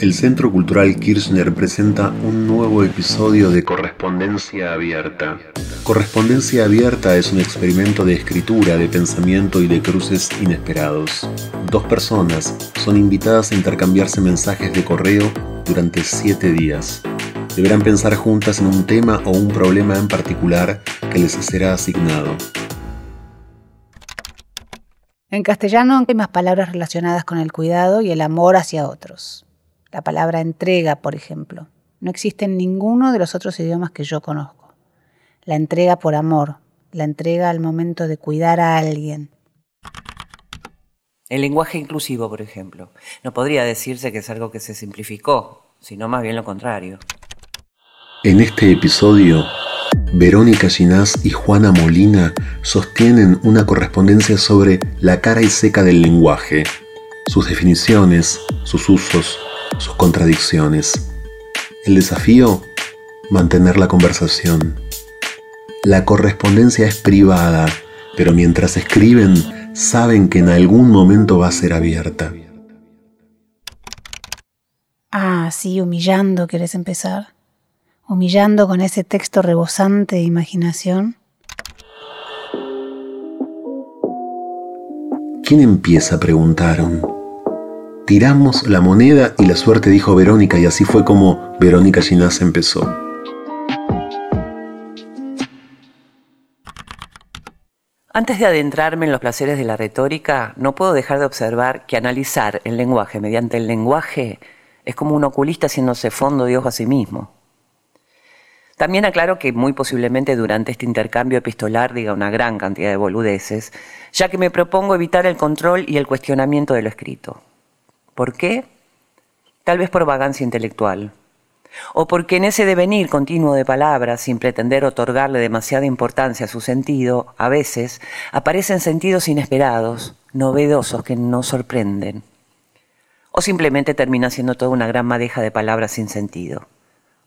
El Centro Cultural Kirchner presenta un nuevo episodio de Correspondencia Abierta. Correspondencia Abierta es un experimento de escritura, de pensamiento y de cruces inesperados. Dos personas son invitadas a intercambiarse mensajes de correo durante siete días. Deberán pensar juntas en un tema o un problema en particular que les será asignado. En castellano hay más palabras relacionadas con el cuidado y el amor hacia otros la palabra entrega, por ejemplo. No existe en ninguno de los otros idiomas que yo conozco. La entrega por amor, la entrega al momento de cuidar a alguien. El lenguaje inclusivo, por ejemplo, no podría decirse que es algo que se simplificó, sino más bien lo contrario. En este episodio, Verónica Ginás y Juana Molina sostienen una correspondencia sobre la cara y seca del lenguaje, sus definiciones, sus usos, sus contradicciones. El desafío, mantener la conversación. La correspondencia es privada, pero mientras escriben, saben que en algún momento va a ser abierta. Ah, sí, humillando, ¿querés empezar? Humillando con ese texto rebosante de imaginación. ¿Quién empieza? preguntaron tiramos la moneda y la suerte dijo Verónica y así fue como Verónica Ginás empezó. Antes de adentrarme en los placeres de la retórica, no puedo dejar de observar que analizar el lenguaje mediante el lenguaje es como un oculista haciéndose fondo de ojo a sí mismo. También aclaro que muy posiblemente durante este intercambio epistolar diga una gran cantidad de boludeces, ya que me propongo evitar el control y el cuestionamiento de lo escrito. ¿Por qué? Tal vez por vagancia intelectual. O porque en ese devenir continuo de palabras, sin pretender otorgarle demasiada importancia a su sentido, a veces aparecen sentidos inesperados, novedosos que nos sorprenden. O simplemente termina siendo toda una gran madeja de palabras sin sentido.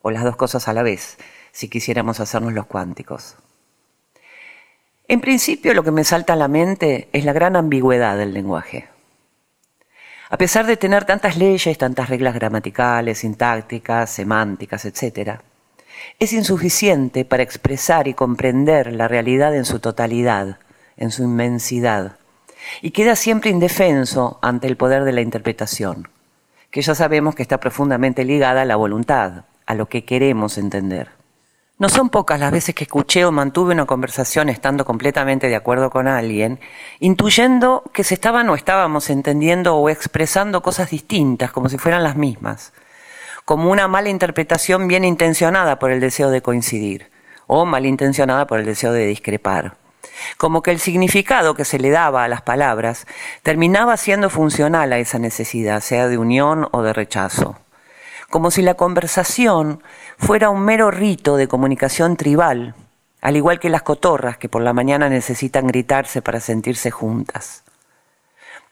O las dos cosas a la vez, si quisiéramos hacernos los cuánticos. En principio lo que me salta a la mente es la gran ambigüedad del lenguaje. A pesar de tener tantas leyes, tantas reglas gramaticales, sintácticas, semánticas, etc., es insuficiente para expresar y comprender la realidad en su totalidad, en su inmensidad, y queda siempre indefenso ante el poder de la interpretación, que ya sabemos que está profundamente ligada a la voluntad, a lo que queremos entender. No son pocas las veces que escuché o mantuve una conversación estando completamente de acuerdo con alguien, intuyendo que se estaban o estábamos entendiendo o expresando cosas distintas, como si fueran las mismas, como una mala interpretación bien intencionada por el deseo de coincidir, o malintencionada por el deseo de discrepar. Como que el significado que se le daba a las palabras terminaba siendo funcional a esa necesidad, sea de unión o de rechazo como si la conversación fuera un mero rito de comunicación tribal, al igual que las cotorras que por la mañana necesitan gritarse para sentirse juntas.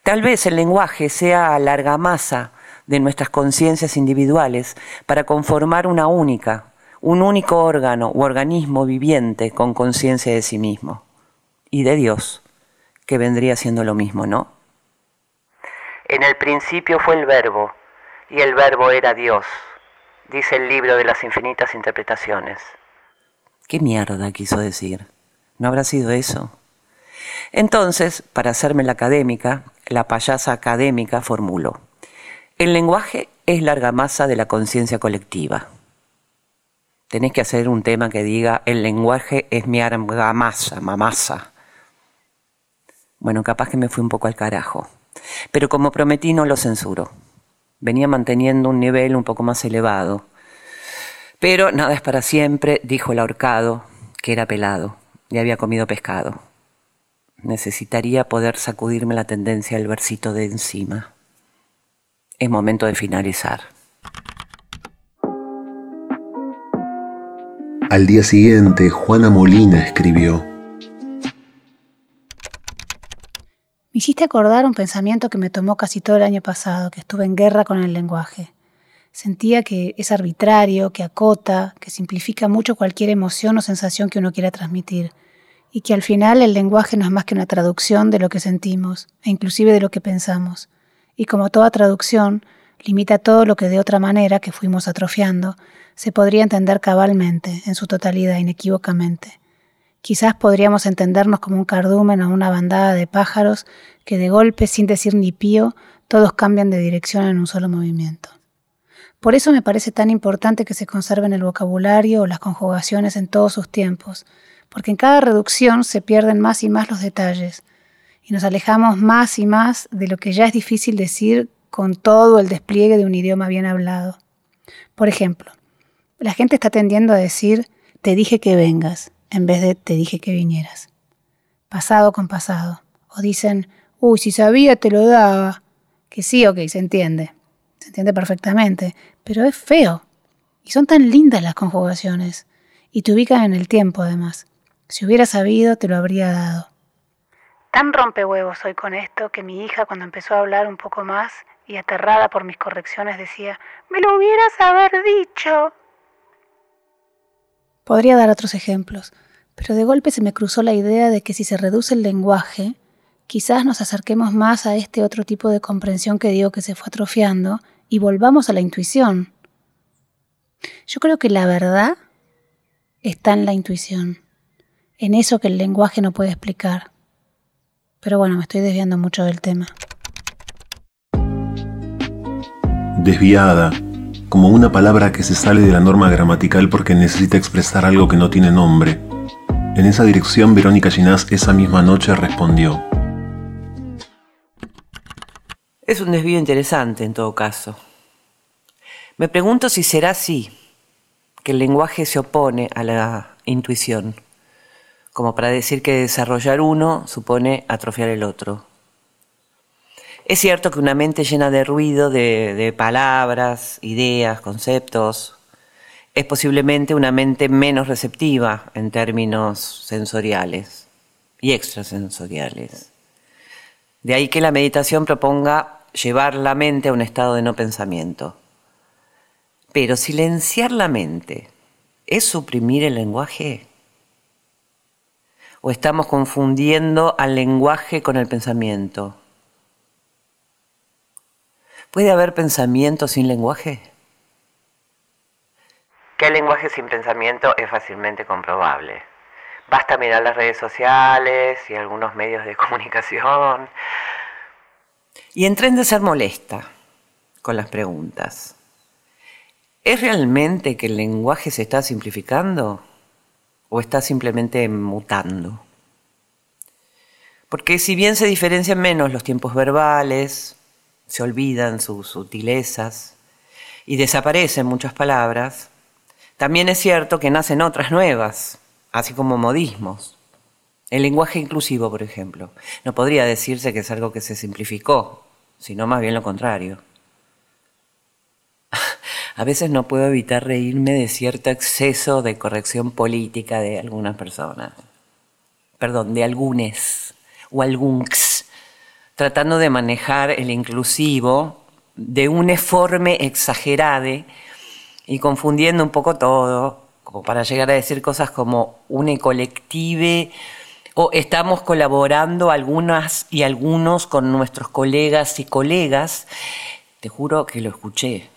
Tal vez el lenguaje sea la argamasa de nuestras conciencias individuales para conformar una única, un único órgano u organismo viviente con conciencia de sí mismo y de Dios, que vendría siendo lo mismo, ¿no? En el principio fue el verbo y el verbo era Dios, dice el libro de las infinitas interpretaciones. ¿Qué mierda quiso decir? ¿No habrá sido eso? Entonces, para hacerme la académica, la payasa académica formuló, el lenguaje es la argamasa de la conciencia colectiva. Tenés que hacer un tema que diga, el lenguaje es mi argamasa, mamasa. Bueno, capaz que me fui un poco al carajo, pero como prometí no lo censuro venía manteniendo un nivel un poco más elevado. Pero nada es para siempre, dijo el ahorcado, que era pelado y había comido pescado. Necesitaría poder sacudirme la tendencia del versito de encima. Es momento de finalizar. Al día siguiente, Juana Molina escribió. Me hiciste acordar un pensamiento que me tomó casi todo el año pasado, que estuve en guerra con el lenguaje. Sentía que es arbitrario, que acota, que simplifica mucho cualquier emoción o sensación que uno quiera transmitir, y que al final el lenguaje no es más que una traducción de lo que sentimos, e inclusive de lo que pensamos. Y como toda traducción, limita todo lo que de otra manera, que fuimos atrofiando, se podría entender cabalmente, en su totalidad, inequívocamente. Quizás podríamos entendernos como un cardumen o una bandada de pájaros que de golpe, sin decir ni pío, todos cambian de dirección en un solo movimiento. Por eso me parece tan importante que se conserven el vocabulario o las conjugaciones en todos sus tiempos, porque en cada reducción se pierden más y más los detalles, y nos alejamos más y más de lo que ya es difícil decir con todo el despliegue de un idioma bien hablado. Por ejemplo, la gente está tendiendo a decir te dije que vengas en vez de te dije que vinieras. Pasado con pasado. O dicen, uy, si sabía te lo daba. Que sí, ok, se entiende. Se entiende perfectamente, pero es feo. Y son tan lindas las conjugaciones. Y te ubican en el tiempo, además. Si hubiera sabido, te lo habría dado. Tan rompehuevos soy con esto que mi hija, cuando empezó a hablar un poco más y aterrada por mis correcciones, decía: Me lo hubieras haber dicho. Podría dar otros ejemplos, pero de golpe se me cruzó la idea de que si se reduce el lenguaje, quizás nos acerquemos más a este otro tipo de comprensión que digo que se fue atrofiando y volvamos a la intuición. Yo creo que la verdad está en la intuición, en eso que el lenguaje no puede explicar. Pero bueno, me estoy desviando mucho del tema. Desviada, como una palabra que se sale de la norma gramatical porque necesita expresar algo que no tiene nombre. En esa dirección, Verónica Ginás esa misma noche respondió. Es un desvío interesante en todo caso. Me pregunto si será así, que el lenguaje se opone a la intuición, como para decir que desarrollar uno supone atrofiar el otro. Es cierto que una mente llena de ruido, de, palabras, ideas, conceptos, es posiblemente una mente menos receptiva en términos sensoriales y extrasensoriales. De ahí que la meditación proponga llevar la mente a un estado de no pensamiento. Pero silenciar la mente, ¿es suprimir el lenguaje? ¿O estamos confundiendo al lenguaje con el pensamiento? ¿Puede haber pensamiento sin lenguaje? Que el lenguaje sin pensamiento es fácilmente comprobable. Basta mirar las redes sociales y algunos medios de comunicación. Y en tren de ser molesta con las preguntas. ¿Es realmente que el lenguaje se está simplificando o está simplemente mutando? Porque si bien se diferencian menos los tiempos verbales, se olvidan sus sutilezas y desaparecen muchas palabras, también es cierto que nacen otras nuevas, así como modismos. El lenguaje inclusivo, por ejemplo, no podría decirse que es algo que se simplificó, sino más bien lo contrario. A veces no puedo evitar reírme de cierto exceso de corrección política de algunas personas. Perdón, de algunes o alguns tratando de manejar el inclusivo de un eforme exagerade y confundiendo un poco todo, como para llegar a decir cosas como une colective o estamos colaborando algunas y algunos con nuestros colegas y colegas. Te juro que lo escuché.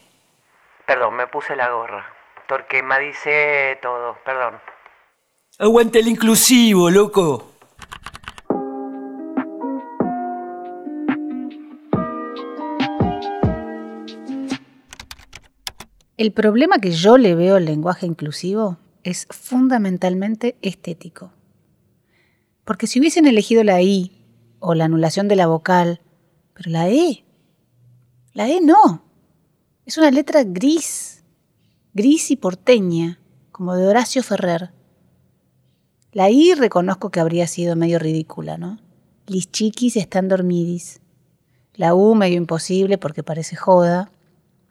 Perdón, me puse la gorra. Torquema dice todo, perdón. Aguante el inclusivo, loco. El problema que yo le veo al lenguaje inclusivo es fundamentalmente estético. Porque si hubiesen elegido la I o la anulación de la vocal, pero la E, la E no. Es una letra gris, gris y porteña, como de Horacio Ferrer. La I reconozco que habría sido medio ridícula, ¿no? Lis chiquis están dormidis. La U medio imposible porque parece joda.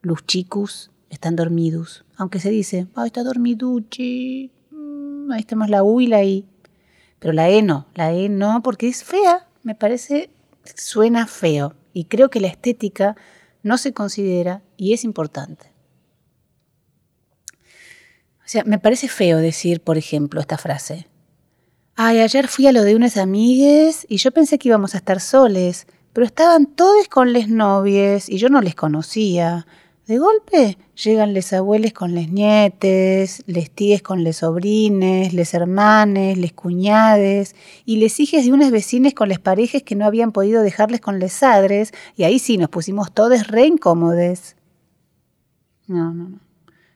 Luz chicus están dormidos. Aunque se dice, está dormiduchi. Mm, ahí estamos la U y la I. Pero la E no, la E no, porque es fea. Me parece, suena feo. Y creo que la estética no se considera y es importante. O sea, me parece feo decir, por ejemplo, esta frase. Ay, ayer fui a lo de unas amigues y yo pensé que íbamos a estar soles, pero estaban todos con les novies y yo no les conocía. De golpe llegan les abuelos con les nietes, les tíes con les sobrines, les hermanes, les cuñades y les hijes de unas vecines con les parejas que no habían podido dejarles con les sadres y ahí sí nos pusimos todos re incómodes. No, no, no.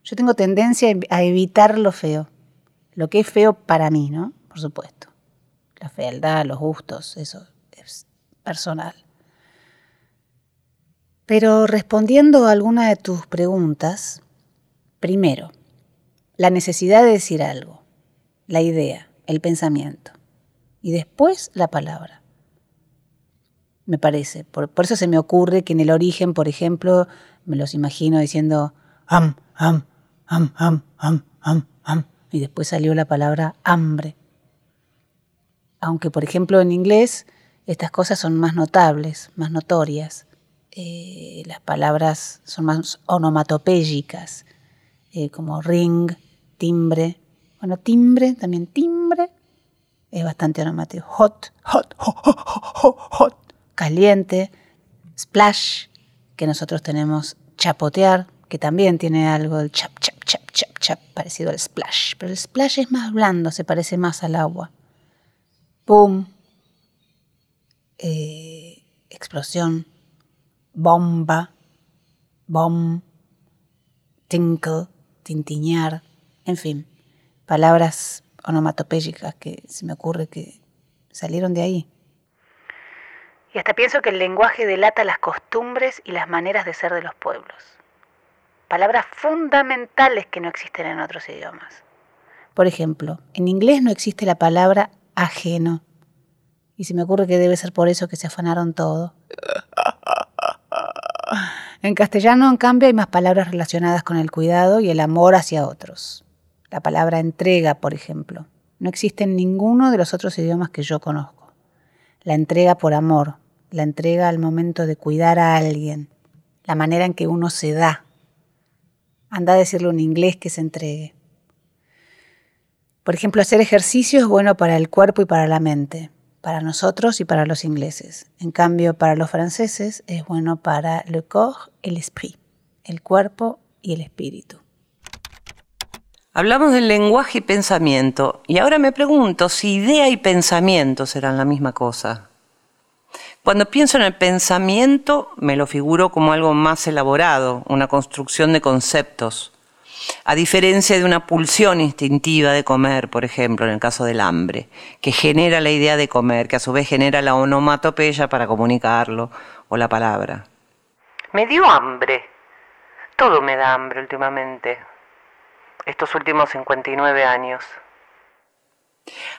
Yo tengo tendencia a evitar lo feo, lo que es feo para mí, ¿no? Por supuesto. La fealdad, los gustos, eso es personal. Pero respondiendo a alguna de tus preguntas, primero, la necesidad de decir algo, la idea, el pensamiento, y después la palabra. Me parece. Por, eso se me ocurre que en el origen, por ejemplo, me los imagino diciendo am, am, am, am, am, am, am, y después salió la palabra hambre. Aunque, por ejemplo, en inglés estas cosas son más notables, más notorias. Eh, las palabras son más onomatopéyicas, eh, como ring, timbre. Bueno, timbre, también timbre, es bastante onomático. Hot, hot, hot, hot, hot, caliente. Splash, que nosotros tenemos chapotear, que también tiene algo del chap, chap, chap, chap, chap, parecido al splash. Pero el splash es más blando, se parece más al agua. Boom. Eh, explosión bomba, bom, tinkle, tintiñar, en fin, palabras onomatopéyicas que se me ocurre que salieron de ahí. Y hasta pienso que el lenguaje delata las costumbres y las maneras de ser de los pueblos. Palabras fundamentales que no existen en otros idiomas. Por ejemplo, en inglés no existe la palabra ajeno. Y se me ocurre que debe ser por eso que se afanaron todo. En castellano, en cambio, hay más palabras relacionadas con el cuidado y el amor hacia otros. La palabra entrega, por ejemplo, no existe en ninguno de los otros idiomas que yo conozco. La entrega por amor, la entrega al momento de cuidar a alguien, la manera en que uno se da. Anda a decirlo en inglés que se entregue. Por ejemplo, hacer ejercicio es bueno para el cuerpo y para la mente para nosotros y para los ingleses. En cambio, para los franceses es bueno para le corps et l'esprit, el cuerpo y el espíritu. Hablamos del lenguaje y pensamiento, y ahora me pregunto si idea y pensamiento serán la misma cosa. Cuando pienso en el pensamiento, me lo figuro como algo más elaborado, una construcción de conceptos, a diferencia de una pulsión instintiva de comer, por ejemplo, en el caso del hambre, que genera la idea de comer, que a su vez genera la onomatopeya para comunicarlo, o la palabra. Me dio hambre. Todo me da hambre últimamente. Estos últimos 59 años.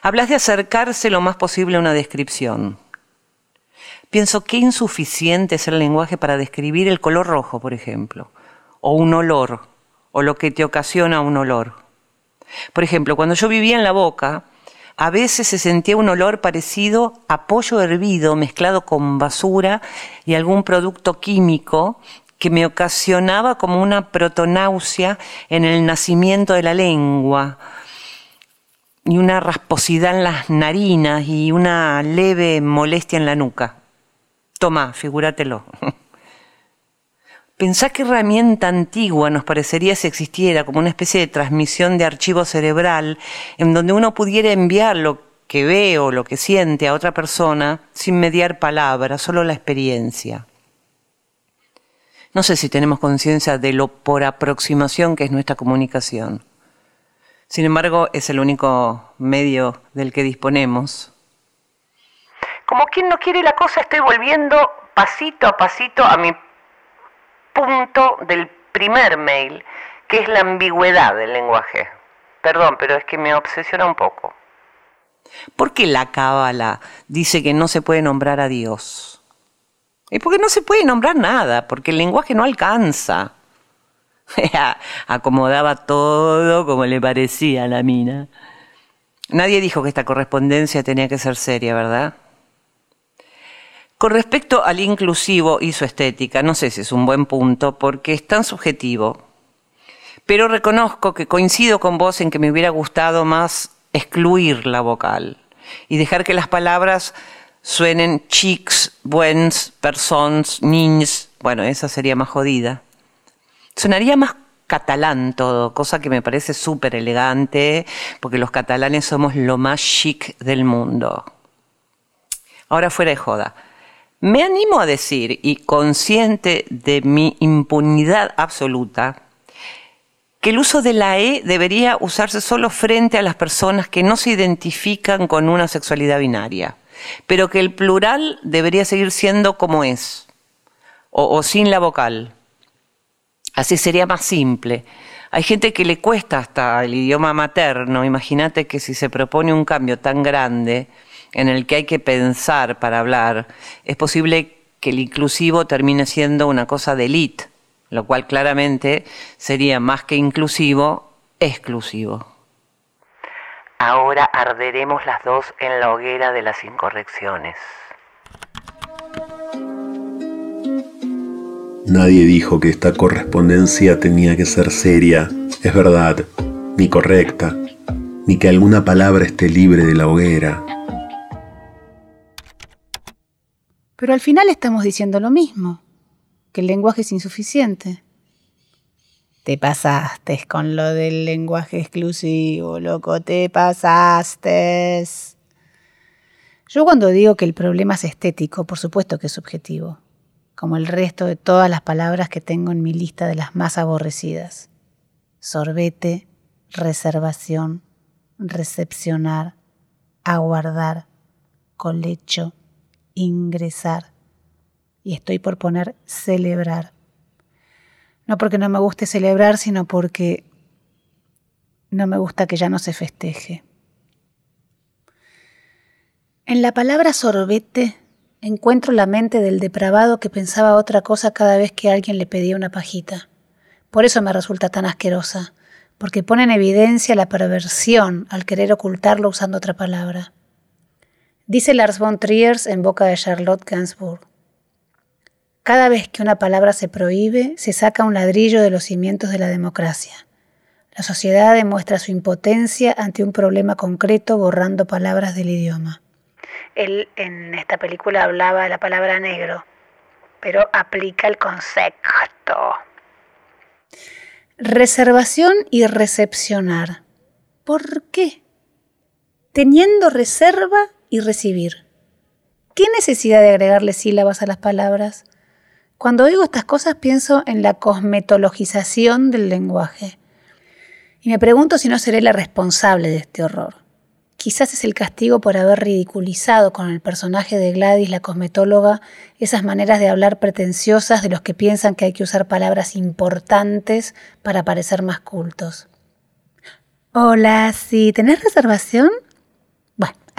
Hablas de acercarse lo más posible a una descripción. Pienso que insuficiente es el lenguaje para describir el color rojo, por ejemplo, o un olor, o lo que te ocasiona un olor. Por ejemplo, cuando yo vivía en la boca, a veces se sentía un olor parecido a pollo hervido mezclado con basura y algún producto químico que me ocasionaba como una protonáusea en el nacimiento de la lengua y una rasposidad en las narinas y una leve molestia en la nuca. Toma, figúratelo. Pensá qué herramienta antigua nos parecería si existiera como una especie de transmisión de archivo cerebral en donde uno pudiera enviar lo que ve o lo que siente a otra persona sin mediar palabras, solo la experiencia. No sé si tenemos conciencia de lo por aproximación que es nuestra comunicación. Sin embargo, es el único medio del que disponemos. Como quien no quiere la cosa, estoy volviendo pasito a pasito a mi punto del primer mail, que es la ambigüedad del lenguaje. Perdón, pero es que me obsesiona un poco. ¿Por qué la cábala dice que no se puede nombrar a Dios? Y porque no se puede nombrar nada, porque el lenguaje no alcanza. Acomodaba todo como le parecía a la mina. Nadie dijo que esta correspondencia tenía que ser seria, ¿verdad? Con respecto al inclusivo y su estética, no sé si es un buen punto porque es tan subjetivo, pero reconozco que coincido con vos en que me hubiera gustado más excluir la vocal y dejar que las palabras suenen chics, buens, persons, niños. Bueno, esa sería más jodida. Sonaría más catalán todo, cosa que me parece súper elegante, porque los catalanes somos lo más chic del mundo. Ahora fuera de joda. Me animo a decir, y consciente de mi impunidad absoluta, que el uso de la E debería usarse solo frente a las personas que no se identifican con una sexualidad binaria, pero que el plural debería seguir siendo como es, o, sin la vocal. Así sería más simple. Hay gente que le cuesta hasta el idioma materno. Imagínate que si se propone un cambio tan grande en el que hay que pensar para hablar, es posible que el inclusivo termine siendo una cosa de élite lo cual claramente sería más que inclusivo, exclusivo. Ahora arderemos las dos en la hoguera de las incorrecciones. Nadie dijo que esta correspondencia tenía que ser seria, es verdad, ni correcta, ni que alguna palabra esté libre de la hoguera. Pero al final estamos diciendo lo mismo que el lenguaje es insuficiente. Te pasaste con lo del lenguaje exclusivo, loco, te pasaste. Yo cuando digo que el problema es estético, por supuesto que es subjetivo, como el resto de todas las palabras que tengo en mi lista de las más aborrecidas. Sorbete, reservación, recepcionar, aguardar, colecho, ingresar y estoy por poner celebrar. No porque no me guste celebrar, sino porque no me gusta que ya no se festeje. En la palabra sorbete encuentro la mente del depravado que pensaba otra cosa cada vez que alguien le pedía una pajita. Por eso me resulta tan asquerosa, porque pone en evidencia la perversión al querer ocultarlo usando otra palabra. Dice Lars von Trier en boca de Charlotte Gainsbourg. Cada vez que una palabra se prohíbe, se saca un ladrillo de los cimientos de la democracia. La sociedad demuestra su impotencia ante un problema concreto borrando palabras del idioma. Él en esta película hablaba de la palabra negro, pero aplica el concepto. Reservación y recepcionar. ¿Por qué? Teniendo reserva y recibir. ¿Qué necesidad de agregarle sílabas a las palabras? Cuando oigo estas cosas pienso en la cosmetologización del lenguaje y me pregunto si no seré la responsable de este horror. Quizás es el castigo por haber ridiculizado con el personaje de Gladys, la cosmetóloga, esas maneras de hablar pretenciosas de los que piensan que hay que usar palabras importantes para parecer más cultos. Hola, ¿sí tenés reservación?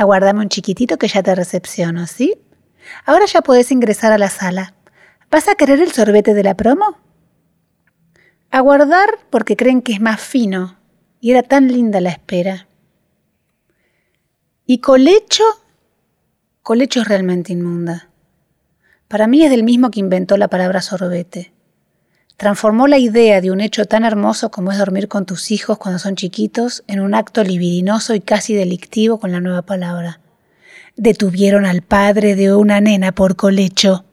Bueno, aguárdame un chiquitito que ya te recepciono, ¿sí? Ahora ya podés ingresar a la sala. ¿Vas a querer el sorbete de la promo? Aguardar porque creen que es más fino y era tan linda la espera. ¿Y colecho? Colecho es realmente inmunda. Para mí es del mismo que inventó la palabra sorbete. Transformó la idea de un hecho tan hermoso como es dormir con tus hijos cuando son chiquitos en un acto libidinoso y casi delictivo con la nueva palabra. Detuvieron al padre de una nena por colecho.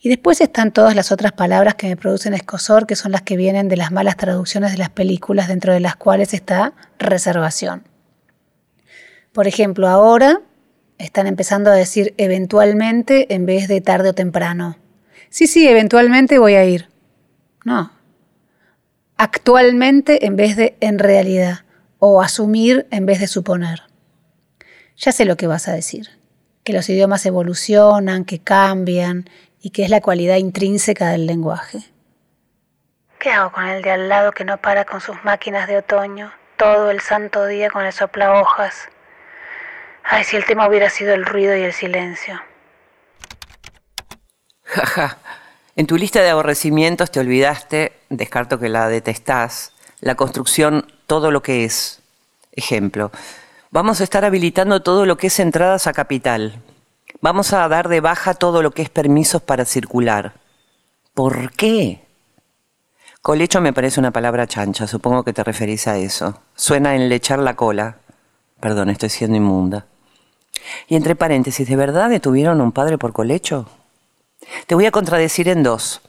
Y después están todas las otras palabras que me producen escosor, que son las que vienen de las malas traducciones de las películas, dentro de las cuales está reservación. Por ejemplo, ahora están empezando a decir eventualmente en vez de tarde o temprano. Sí, sí, eventualmente voy a ir. No. Actualmente en vez de en realidad. O asumir en vez de suponer. Ya sé lo que vas a decir. Que los idiomas evolucionan, que cambian y que es la cualidad intrínseca del lenguaje. ¿Qué hago con el de al lado que no para con sus máquinas de otoño todo el santo día con el sopla hojas? Ay, si el tema hubiera sido el ruido y el silencio. Jaja, en tu lista de aborrecimientos te olvidaste, descarto que la detestás, la construcción todo lo que es. Ejemplo, vamos a estar habilitando todo lo que es entradas a capital, Vamos a dar de baja todo lo que es permisos para circular. ¿Por qué? Colecho me parece una palabra chancha, supongo que te referís a eso. Suena en lechar la cola. Perdón, estoy siendo inmunda. Y entre paréntesis, ¿de verdad detuvieron a un padre por colecho? Te voy a contradecir en dos.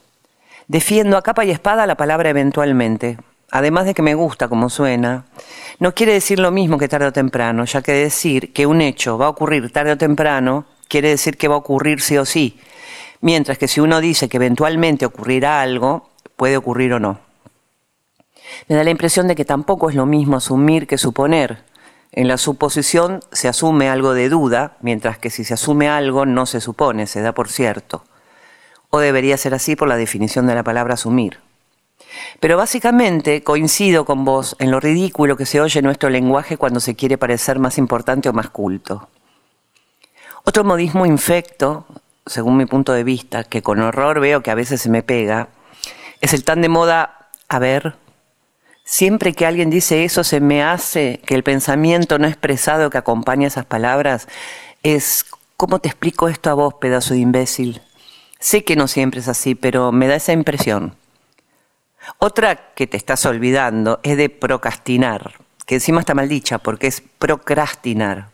Defiendo a capa y espada la palabra eventualmente. Además de que me gusta como suena, no quiere decir lo mismo que tarde o temprano, ya que decir que un hecho va a ocurrir tarde o temprano quiere decir que va a ocurrir sí o sí. Mientras que si uno dice que eventualmente ocurrirá algo, puede ocurrir o no. Me da la impresión de que tampoco es lo mismo asumir que suponer. En la suposición se asume algo de duda, mientras que si se asume algo no se supone, se da por cierto. O debería ser así por la definición de la palabra asumir. Pero básicamente coincido con vos en lo ridículo que se oye nuestro lenguaje cuando se quiere parecer más importante o más culto. Otro modismo infecto, según mi punto de vista, que con horror veo que a veces se me pega, es el tan de moda a ver, Siempre que alguien dice eso se me hace que el pensamiento no expresado que acompaña esas palabras es, ¿cómo te explico esto a vos, pedazo de imbécil? Sé que no siempre es así, pero me da esa impresión. Otra que te estás olvidando es de procrastinar, que encima está mal dicha porque es procrastinar.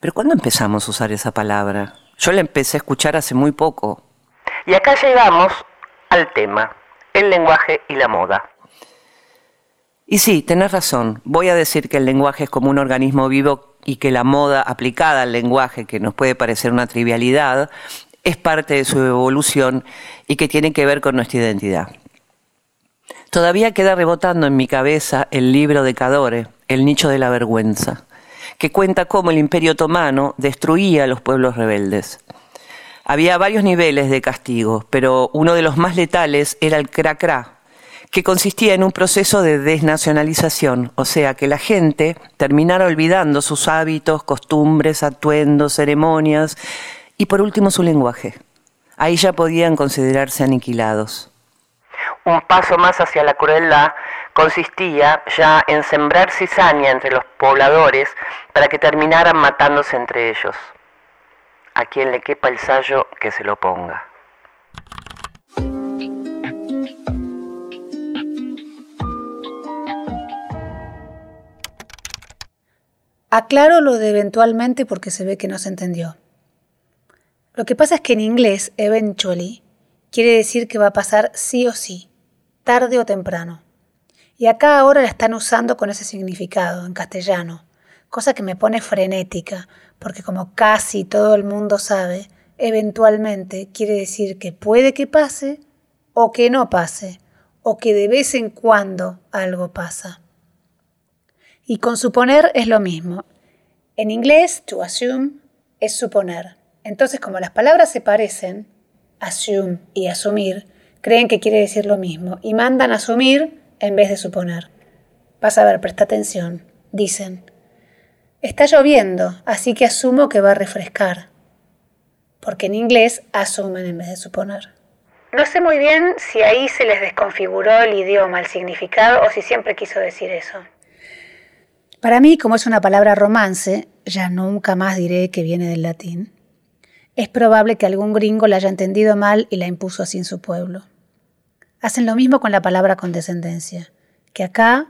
Pero ¿cuándo empezamos a usar esa palabra? Yo la empecé a escuchar hace muy poco. Y acá llegamos al tema, el lenguaje y la moda. Y sí, tenés razón. Voy a decir que el lenguaje es como un organismo vivo y que la moda aplicada al lenguaje, que nos puede parecer una trivialidad, es parte de su evolución y que tiene que ver con nuestra identidad. Todavía queda rebotando en mi cabeza el libro de Cadore, El nicho de la vergüenza, que cuenta cómo el imperio otomano destruía a los pueblos rebeldes. Había varios niveles de castigo, pero uno de los más letales era el cracra, que consistía en un proceso de desnacionalización, o sea, que la gente terminara olvidando sus hábitos, costumbres, atuendos, ceremonias y por último su lenguaje. Ahí ya podían considerarse aniquilados. Un paso más hacia la crueldad consistía ya en sembrar cizaña entre los pobladores para que terminaran matándose entre ellos. A quien le quepa el sallo que se lo ponga. Aclaro lo de eventualmente porque se ve que no se entendió. Lo que pasa es que en inglés, eventually, quiere decir que va a pasar sí o sí, tarde o temprano. Y acá ahora la están usando con ese significado, en castellano, cosa que me pone frenética, porque como casi todo el mundo sabe, eventualmente quiere decir que puede que pase o que no pase, o que de vez en cuando algo pasa. Y con suponer es lo mismo. En inglés, to assume es suponer. Entonces, como las palabras se parecen, assume y asumir, creen que quiere decir lo mismo y mandan asumir en vez de suponer. Vas a ver, presta atención. Dicen, está lloviendo, así que asumo que va a refrescar. Porque en inglés asumen en vez de suponer. No sé muy bien si ahí se les desconfiguró el idioma, el significado, o si siempre quiso decir eso. Para mí, como es una palabra romance, ya nunca más diré que viene del latín, es probable que algún gringo la haya entendido mal y la impuso así en su pueblo. Hacen lo mismo con la palabra condescendencia, que acá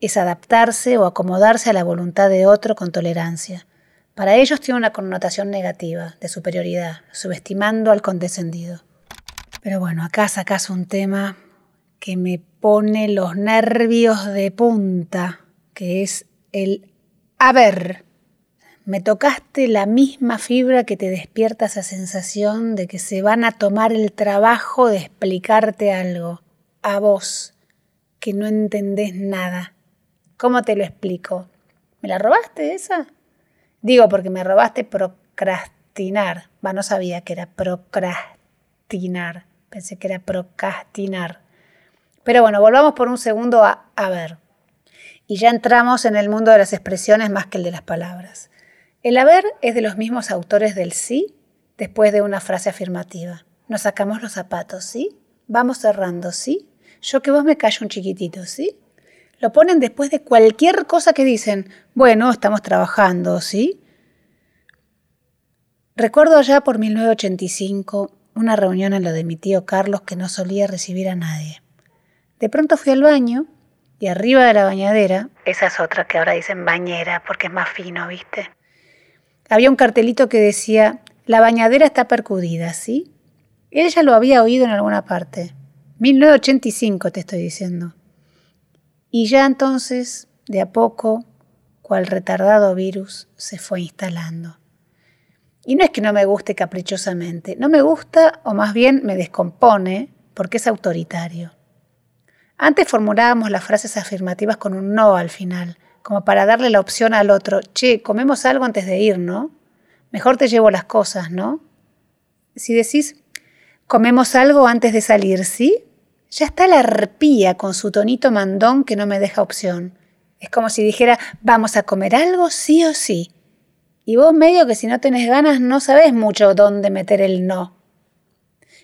es adaptarse o acomodarse a la voluntad de otro con tolerancia. Para ellos tiene una connotación negativa, de superioridad, subestimando al condescendido. Pero bueno, acá sacas un tema que me pone los nervios de punta, que es el a ver. Me tocaste la misma fibra que te despierta esa sensación de que se van a tomar el trabajo de explicarte algo, a vos, que no entendés nada. ¿Cómo te lo explico? ¿Me la robaste esa? Digo porque me robaste procrastinar. Va, no sabía que era procrastinar. Pensé que era procrastinar. Pero bueno, volvamos por un segundo a, a ver y ya entramos en el mundo de las expresiones más que el de las palabras. El haber es de los mismos autores del sí después de una frase afirmativa. Nos sacamos los zapatos, ¿sí? Vamos cerrando, ¿sí? Yo que vos me callo un chiquitito, ¿sí? Lo ponen después de cualquier cosa que dicen. Bueno, estamos trabajando, ¿sí? Recuerdo allá por 1985 una reunión en lo de mi tío Carlos que no solía recibir a nadie. De pronto fui al baño y arriba de la bañadera, esa es otra que ahora dicen bañera porque es más fino, ¿viste? Había un cartelito que decía, la bañadera está percudida, ¿sí? Ella lo había oído en alguna parte. 1985 te estoy diciendo. Y ya entonces, de a poco, cual retardado virus, se fue instalando. Y no es que no me guste caprichosamente, no me gusta o más bien me descompone porque es autoritario. Antes formulábamos las frases afirmativas con un no al final, como para darle la opción al otro, che, comemos algo antes de ir, ¿no? Mejor te llevo las cosas, ¿no? Si decís, comemos algo antes de salir, ¿sí? Ya está la arpía con su tonito mandón que no me deja opción. Es como si dijera, vamos a comer algo sí o sí. Y vos medio que si no tenés ganas no sabés mucho dónde meter el no.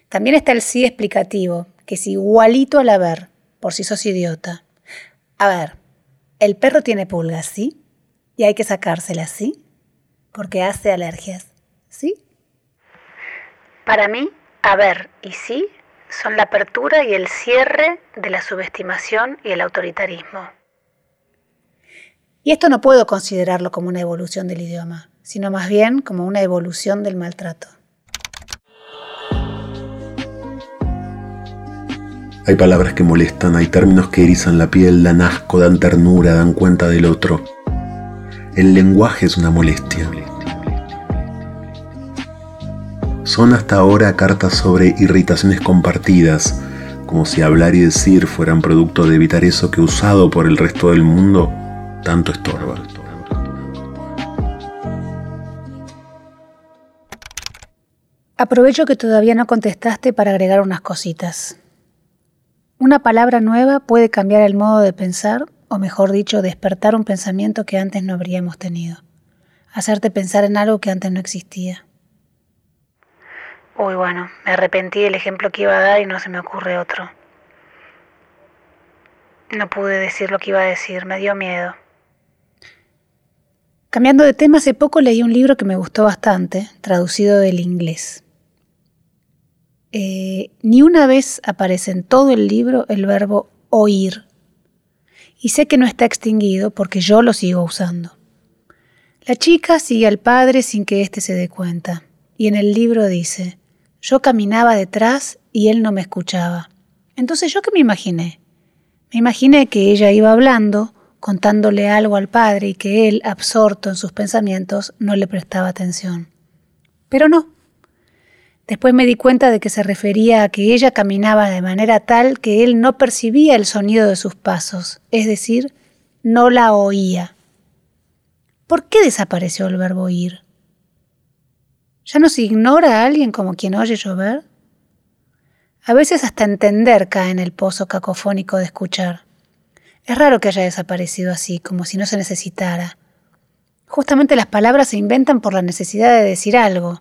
También está el sí explicativo, que es igualito al haber, por si sos idiota. A ver, el perro tiene pulgas, ¿sí? Y hay que sacárselas, ¿sí? Porque hace alergias, ¿sí? Para mí, haber y sí son la apertura y el cierre de la subestimación y el autoritarismo. Y esto no puedo considerarlo como una evolución del idioma, sino más bien como una evolución del maltrato. Hay palabras que molestan, hay términos que erizan la piel, dan asco, dan ternura, dan cuenta del otro. El lenguaje es una molestia. Son hasta ahora cartas sobre irritaciones compartidas, como si hablar y decir fueran producto de evitar eso que usado por el resto del mundo tanto estorba. Aprovecho que todavía no contestaste para agregar unas cositas. Una palabra nueva puede cambiar el modo de pensar, o mejor dicho, despertar un pensamiento que antes no habríamos tenido. Hacerte pensar en algo que antes no existía. Uy, bueno, me arrepentí del ejemplo que iba a dar y no se me ocurre otro. No pude decir lo que iba a decir, me dio miedo. Cambiando de tema, hace poco leí un libro que me gustó bastante, traducido del inglés. Eh, ni una vez aparece en todo el libro el verbo oír. Y sé que no está extinguido porque yo lo sigo usando. La chica sigue al padre sin que éste se dé cuenta. Y en el libro dice, yo caminaba detrás y él no me escuchaba. Entonces yo qué me imaginé? Me imaginé que ella iba hablando, contándole algo al padre y que él, absorto en sus pensamientos, no le prestaba atención. Pero no. Después me di cuenta de que se refería a que ella caminaba de manera tal que él no percibía el sonido de sus pasos, es decir, no la oía. ¿Por qué desapareció el verbo ir? ¿Ya no se ignora a alguien como quien oye llover? A veces hasta entender cae en el pozo cacofónico de escuchar. Es raro que haya desaparecido así, como si no se necesitara. Justamente las palabras se inventan por la necesidad de decir algo.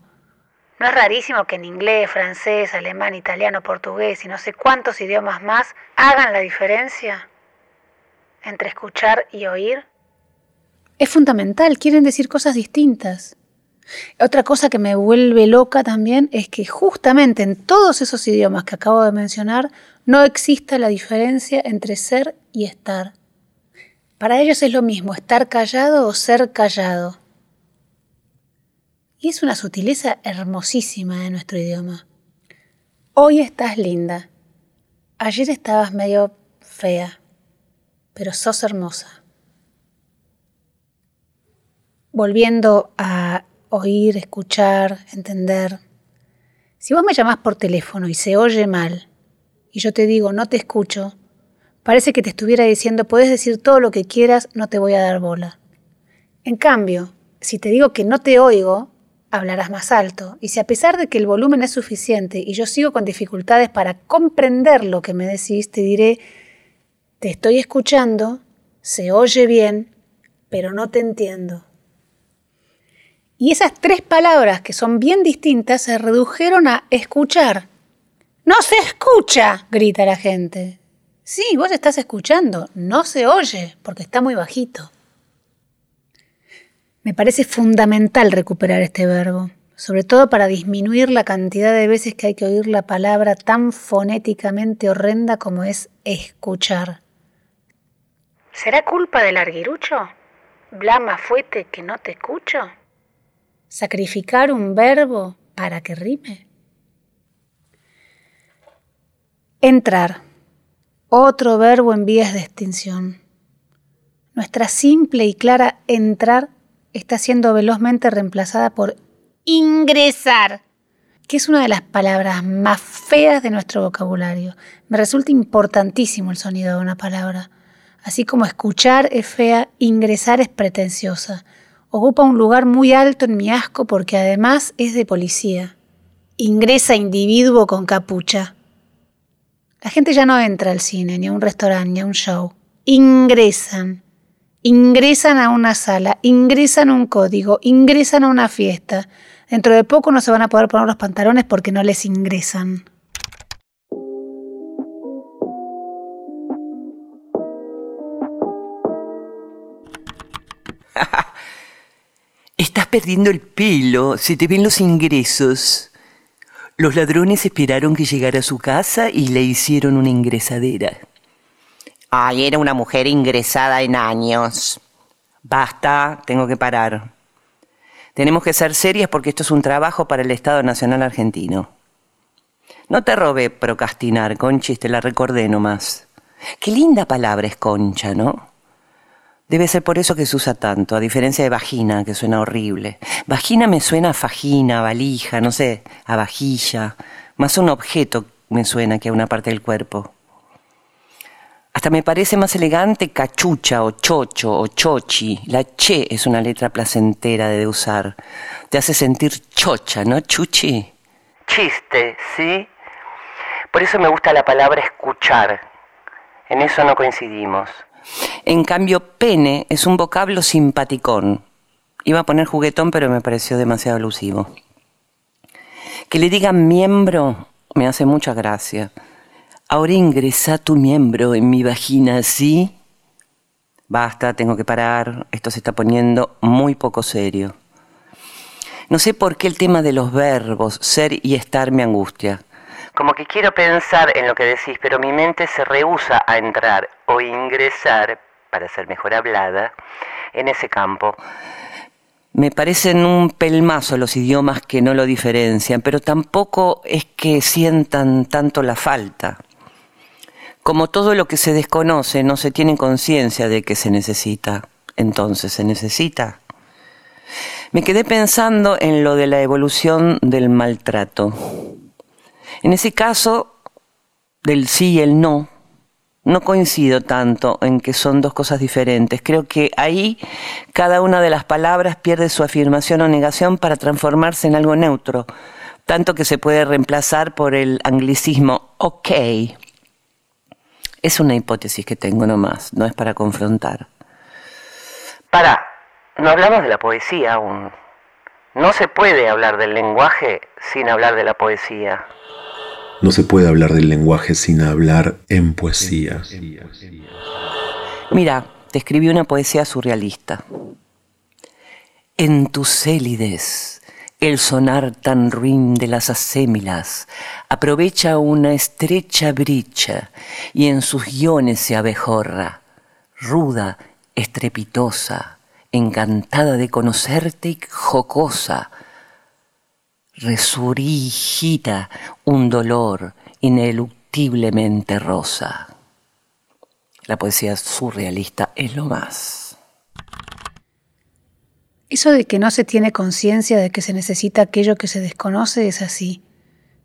¿No es rarísimo que en inglés, francés, alemán, italiano, portugués y no sé cuántos idiomas más hagan la diferencia entre escuchar y oír? Es fundamental, quieren decir cosas distintas. Otra cosa que me vuelve loca también es que justamente en todos esos idiomas que acabo de mencionar no exista la diferencia entre ser y estar. Para ellos es lo mismo estar callado o ser callado. Y es una sutileza hermosísima de nuestro idioma. Hoy estás linda. Ayer estabas medio fea, pero sos hermosa. Volviendo a oír, escuchar, entender. Si vos me llamás por teléfono y se oye mal, y yo te digo no te escucho, parece que te estuviera diciendo podés decir todo lo que quieras, no te voy a dar bola. En cambio, si te digo que no te oigo, hablarás más alto, y si a pesar de que el volumen es suficiente y yo sigo con dificultades para comprender lo que me decís, te diré, te estoy escuchando, se oye bien, pero no te entiendo. Y esas tres palabras, que son bien distintas, se redujeron a escuchar. No se escucha, grita la gente. Sí, vos estás escuchando, no se oye, porque está muy bajito. Me parece fundamental recuperar este verbo, sobre todo para disminuir la cantidad de veces que hay que oír la palabra tan fonéticamente horrenda como es escuchar. ¿Será culpa del arguirucho? ¿Blama fuete que no te escucho? ¿Sacrificar un verbo para que rime? Entrar. Otro verbo en vías de extinción. Nuestra simple y clara entrar está siendo velozmente reemplazada por ingresar, que es una de las palabras más feas de nuestro vocabulario. Me resulta importantísimo el sonido de una palabra. Así como escuchar es fea, ingresar es pretenciosa. Ocupa un lugar muy alto en mi asco porque además es de policía. Ingresa individuo con capucha. La gente ya no entra al cine, ni a un restaurante, ni a un show. Ingresan. Ingresan a una sala, ingresan un código, ingresan a una fiesta. Dentro de poco no se van a poder poner los pantalones porque no les ingresan. Estás perdiendo el pelo, se te ven los ingresos. Los ladrones esperaron que llegara a su casa y le hicieron una ingresadera. Ay, era una mujer ingresada en años. Basta, tengo que parar. Tenemos que ser serias porque esto es un trabajo para el Estado Nacional Argentino. No te robé procrastinar, Conchis, te la recordé nomás. Qué linda palabra es concha, ¿no? Debe ser por eso que se usa tanto, a diferencia de vagina, que suena horrible. Vagina me suena a fajina, valija, no sé, a vajilla. Más un objeto me suena que a una parte del cuerpo. Hasta me parece más elegante cachucha o chocho o chochi. La che es una letra placentera de usar. Te hace sentir chocha, ¿no, chuchi? Chiste, ¿sí? Por eso me gusta la palabra escuchar. En eso no coincidimos. En cambio, pene es un vocablo simpaticón. Iba a poner juguetón, pero me pareció demasiado alusivo. Que le digan miembro me hace mucha gracia. Ahora ingresa tu miembro en mi vagina, ¿sí? Basta, tengo que parar. Esto se está poniendo muy poco serio. No sé por qué el tema de los verbos ser y estar me angustia. Como que quiero pensar en lo que decís, pero mi mente se rehúsa a entrar o ingresar, para ser mejor hablada, en ese campo. Me parecen un pelmazo los idiomas que no lo diferencian, pero tampoco es que sientan tanto la falta. Como todo lo que se desconoce, no se tiene conciencia de que se necesita, entonces se necesita. Me quedé pensando en lo de la evolución del maltrato. En ese caso, del sí y el no, no coincido tanto en que son dos cosas diferentes. Creo que ahí cada una de las palabras pierde su afirmación o negación para transformarse en algo neutro, tanto que se puede reemplazar por el anglicismo ok es una hipótesis que tengo nomás, no es para confrontar. Para, no hablamos de la poesía aún. No se puede hablar del lenguaje sin hablar de la poesía. No se puede hablar del lenguaje sin hablar en poesía. Mira, te escribí una poesía surrealista. En tus célides el sonar tan ruin de las asémilas aprovecha una estrecha bricha y en sus guiones se abejorra, ruda, estrepitosa, encantada de conocerte y jocosa, resurgita un dolor ineluctiblemente rosa. La poesía surrealista es lo más. Eso de que no se tiene conciencia de que se necesita aquello que se desconoce es así,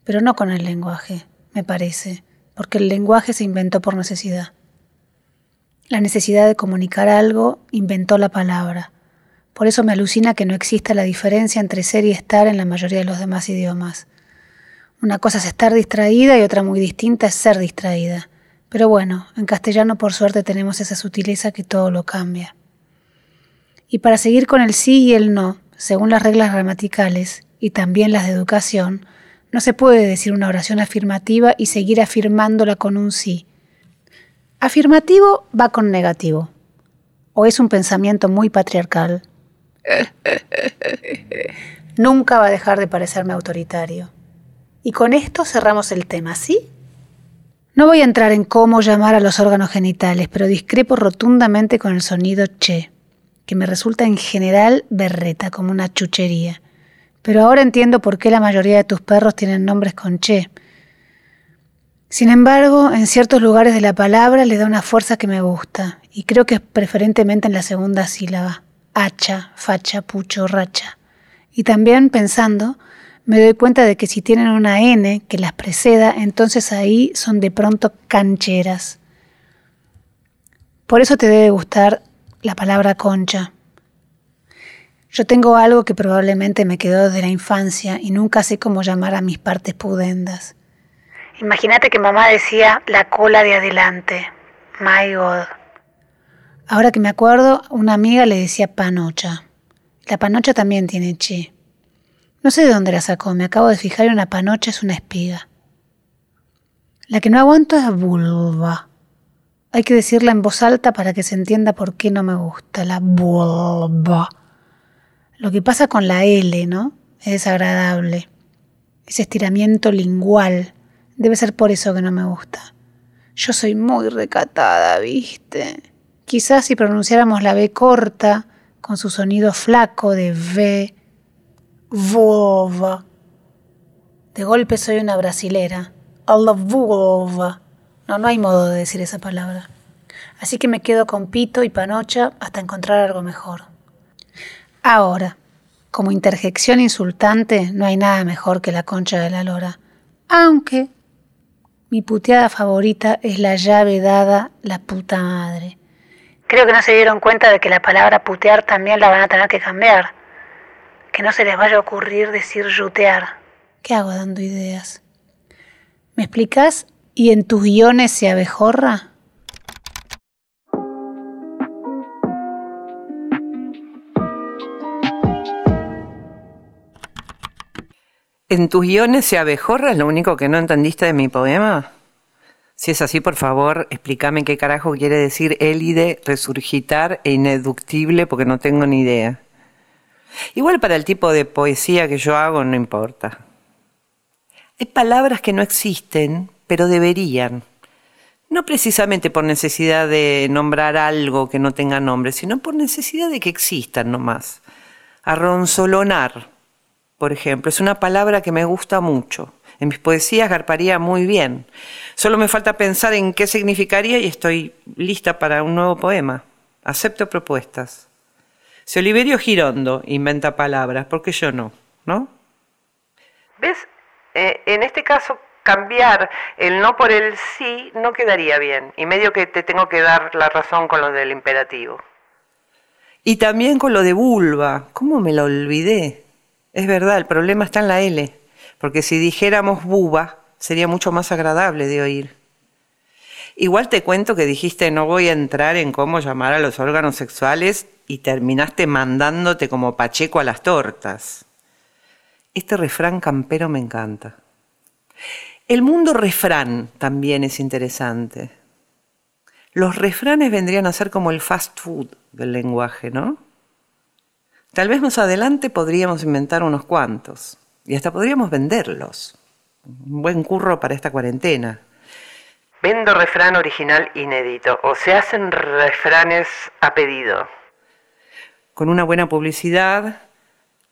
pero no con el lenguaje, me parece, porque el lenguaje se inventó por necesidad. La necesidad de comunicar algo inventó la palabra. Por eso me alucina que no exista la diferencia entre ser y estar en la mayoría de los demás idiomas. Una cosa es estar distraída y otra muy distinta es ser distraída. Pero bueno, en castellano por suerte tenemos esa sutileza que todo lo cambia. Y para seguir con el sí y el no, según las reglas gramaticales y también las de educación, no se puede decir una oración afirmativa y seguir afirmándola con un sí. Afirmativo va con negativo. O es un pensamiento muy patriarcal. Nunca va a dejar de parecerme autoritario. Y con esto cerramos el tema, ¿sí? No voy a entrar en cómo llamar a los órganos genitales, pero discrepo rotundamente con el sonido che que me resulta en general berreta, como una chuchería. pero ahora entiendo por qué la mayoría de tus perros tienen nombres con che. Sin embargo, en ciertos lugares de la palabra le da una fuerza que me gusta, y creo que es preferentemente en la segunda sílaba, hacha, facha, pucho, racha. Y también pensando, me doy cuenta de que si tienen una N que las preceda, entonces ahí son de pronto cancheras. Por eso te debe gustar la palabra concha. Yo tengo algo que probablemente me quedó de la infancia y nunca sé cómo llamar a mis partes pudendas. Imagínate que mamá decía la cola de adelante. My God. Ahora que me acuerdo, una amiga le decía panocha. La panocha también tiene chi. No sé de dónde la sacó, me acabo de fijar y una panocha es una espiga. La que no aguanto es vulva. Hay que decirla en voz alta para que se entienda por qué no me gusta la vulva. Lo que pasa con la L, ¿no? Es desagradable. Ese estiramiento lingual. Debe ser por eso que no me gusta. Yo soy muy recatada, ¿viste? Quizás si pronunciáramos la B corta, con su sonido flaco de V, vulva. De golpe soy una brasilera. A la vulva. No, no hay modo de decir esa palabra. Así que me quedo con pito y panocha hasta encontrar algo mejor. Ahora, como interjección insultante, no hay nada mejor que la concha de la lora. Aunque mi puteada favorita es la llave dada la puta madre. Creo que no se dieron cuenta de que la palabra putear también la van a tener que cambiar. Que no se les vaya a ocurrir decir yutear. ¿Qué hago dando ideas? ¿Me explicas ¿Y en tus guiones se abejorra? ¿En tus guiones se abejorra? ¿Es lo único que no entendiste de mi poema? Si es así, por favor, explícame qué carajo quiere decir élide, resurgitar e ineductible, porque no tengo ni idea. Igual para el tipo de poesía que yo hago no importa. Hay palabras que no existen, pero deberían. No precisamente por necesidad de nombrar algo que no tenga nombre, sino por necesidad de que existan nomás. Arronzolonar, por ejemplo, es una palabra que me gusta mucho. En mis poesías garparía muy bien. Solo me falta pensar en qué significaría y estoy lista para un nuevo poema. Acepto propuestas. Si Oliverio Girondo inventa palabras, ¿por qué yo no? ¿No? ¿Ves? Eh, en este caso cambiar el no por el sí no quedaría bien. Y medio que te tengo que dar la razón con lo del imperativo. Y también con lo de vulva. ¿Cómo me lo olvidé? Es verdad, el problema está en la L. Porque si dijéramos buba, sería mucho más agradable de oír. Igual te cuento que dijiste no voy a entrar en cómo llamar a los órganos sexuales y terminaste mandándote como pacheco a las tortas. Este refrán campero me encanta. El mundo refrán también es interesante. Los refranes vendrían a ser como el fast food del lenguaje, ¿no? Tal vez más adelante podríamos inventar unos cuantos y hasta podríamos venderlos. Un buen curro para esta cuarentena. Vendo refrán original inédito o se hacen refranes a pedido. Con una buena publicidad,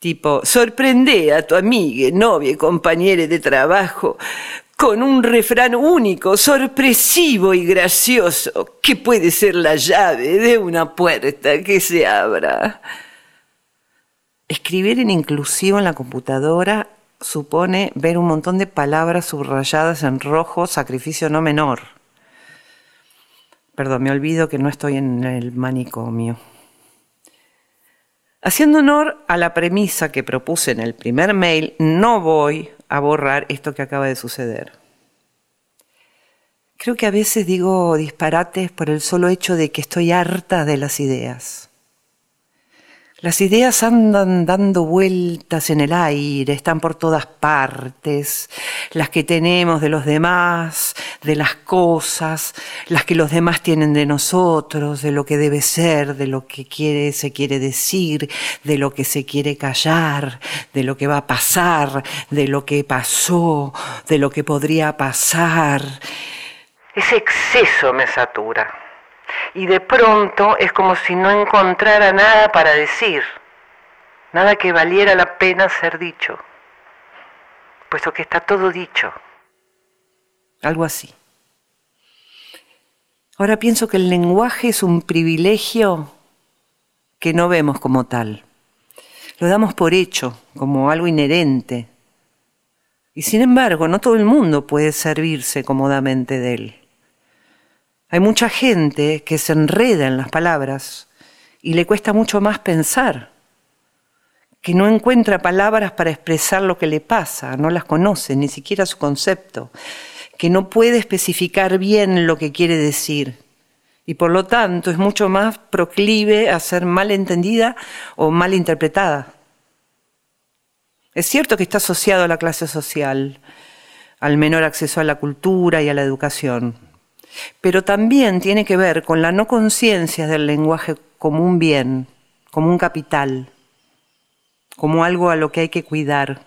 tipo, sorprende a tu amiga, novia, compañera de trabajo con un refrán único, sorpresivo y gracioso, que puede ser la llave de una puerta que se abra. Escribir en inclusivo en la computadora supone ver un montón de palabras subrayadas en rojo, sacrificio no menor. Perdón, me olvido que no estoy en el manicomio. Haciendo honor a la premisa que propuse en el primer mail, no voy a borrar esto que acaba de suceder. Creo que a veces digo disparates por el solo hecho de que estoy harta de las ideas. Las ideas andan dando vueltas en el aire, están por todas partes, las que tenemos de los demás, de las cosas, las que los demás tienen de nosotros, de lo que debe ser, de lo que quiere, se quiere decir, de lo que se quiere callar, de lo que va a pasar, de lo que pasó, de lo que podría pasar. Ese exceso me satura y de pronto es como si no encontrara nada para decir. nada que valiera la pena ser dicho, puesto que está todo dicho. Algo así. Ahora pienso que el lenguaje es un privilegio que no vemos como tal. Lo damos por hecho, como algo inherente. Y sin embargo, no todo el mundo puede servirse cómodamente de él. Hay mucha gente que se enreda en las palabras y le cuesta mucho más pensar, que no encuentra palabras para expresar lo que le pasa, no las conoce, ni siquiera su concepto, que no puede especificar bien lo que quiere decir y por lo tanto es mucho más proclive a ser mal entendida o mal interpretada. Es cierto que está asociado a la clase social, al menor acceso a la cultura y a la educación, pero también tiene que ver con la no conciencia del lenguaje como un bien, como un capital, como algo a lo que hay que cuidar.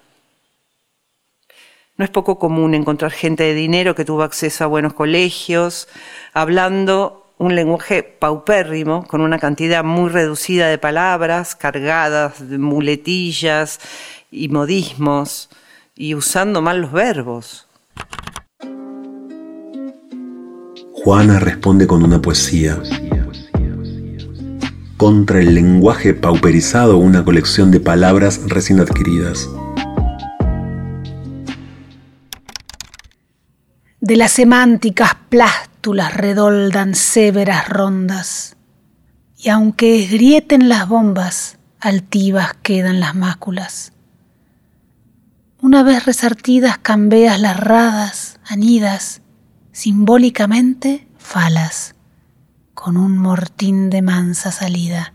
No es poco común encontrar gente de dinero que tuvo acceso a buenos colegios, hablando un lenguaje paupérrimo, con una cantidad muy reducida de palabras, cargadas de muletillas y modismos, y usando mal los verbos. Juana responde con una poesía. Contra el lenguaje pauperizado, una colección de palabras recién adquiridas. De las semánticas plástulas redoldan severas rondas, y aunque esgrieten las bombas, altivas quedan las máculas. Una vez resartidas cambeas las radas, anidas, simbólicamente falas, con un mortín de mansa salida.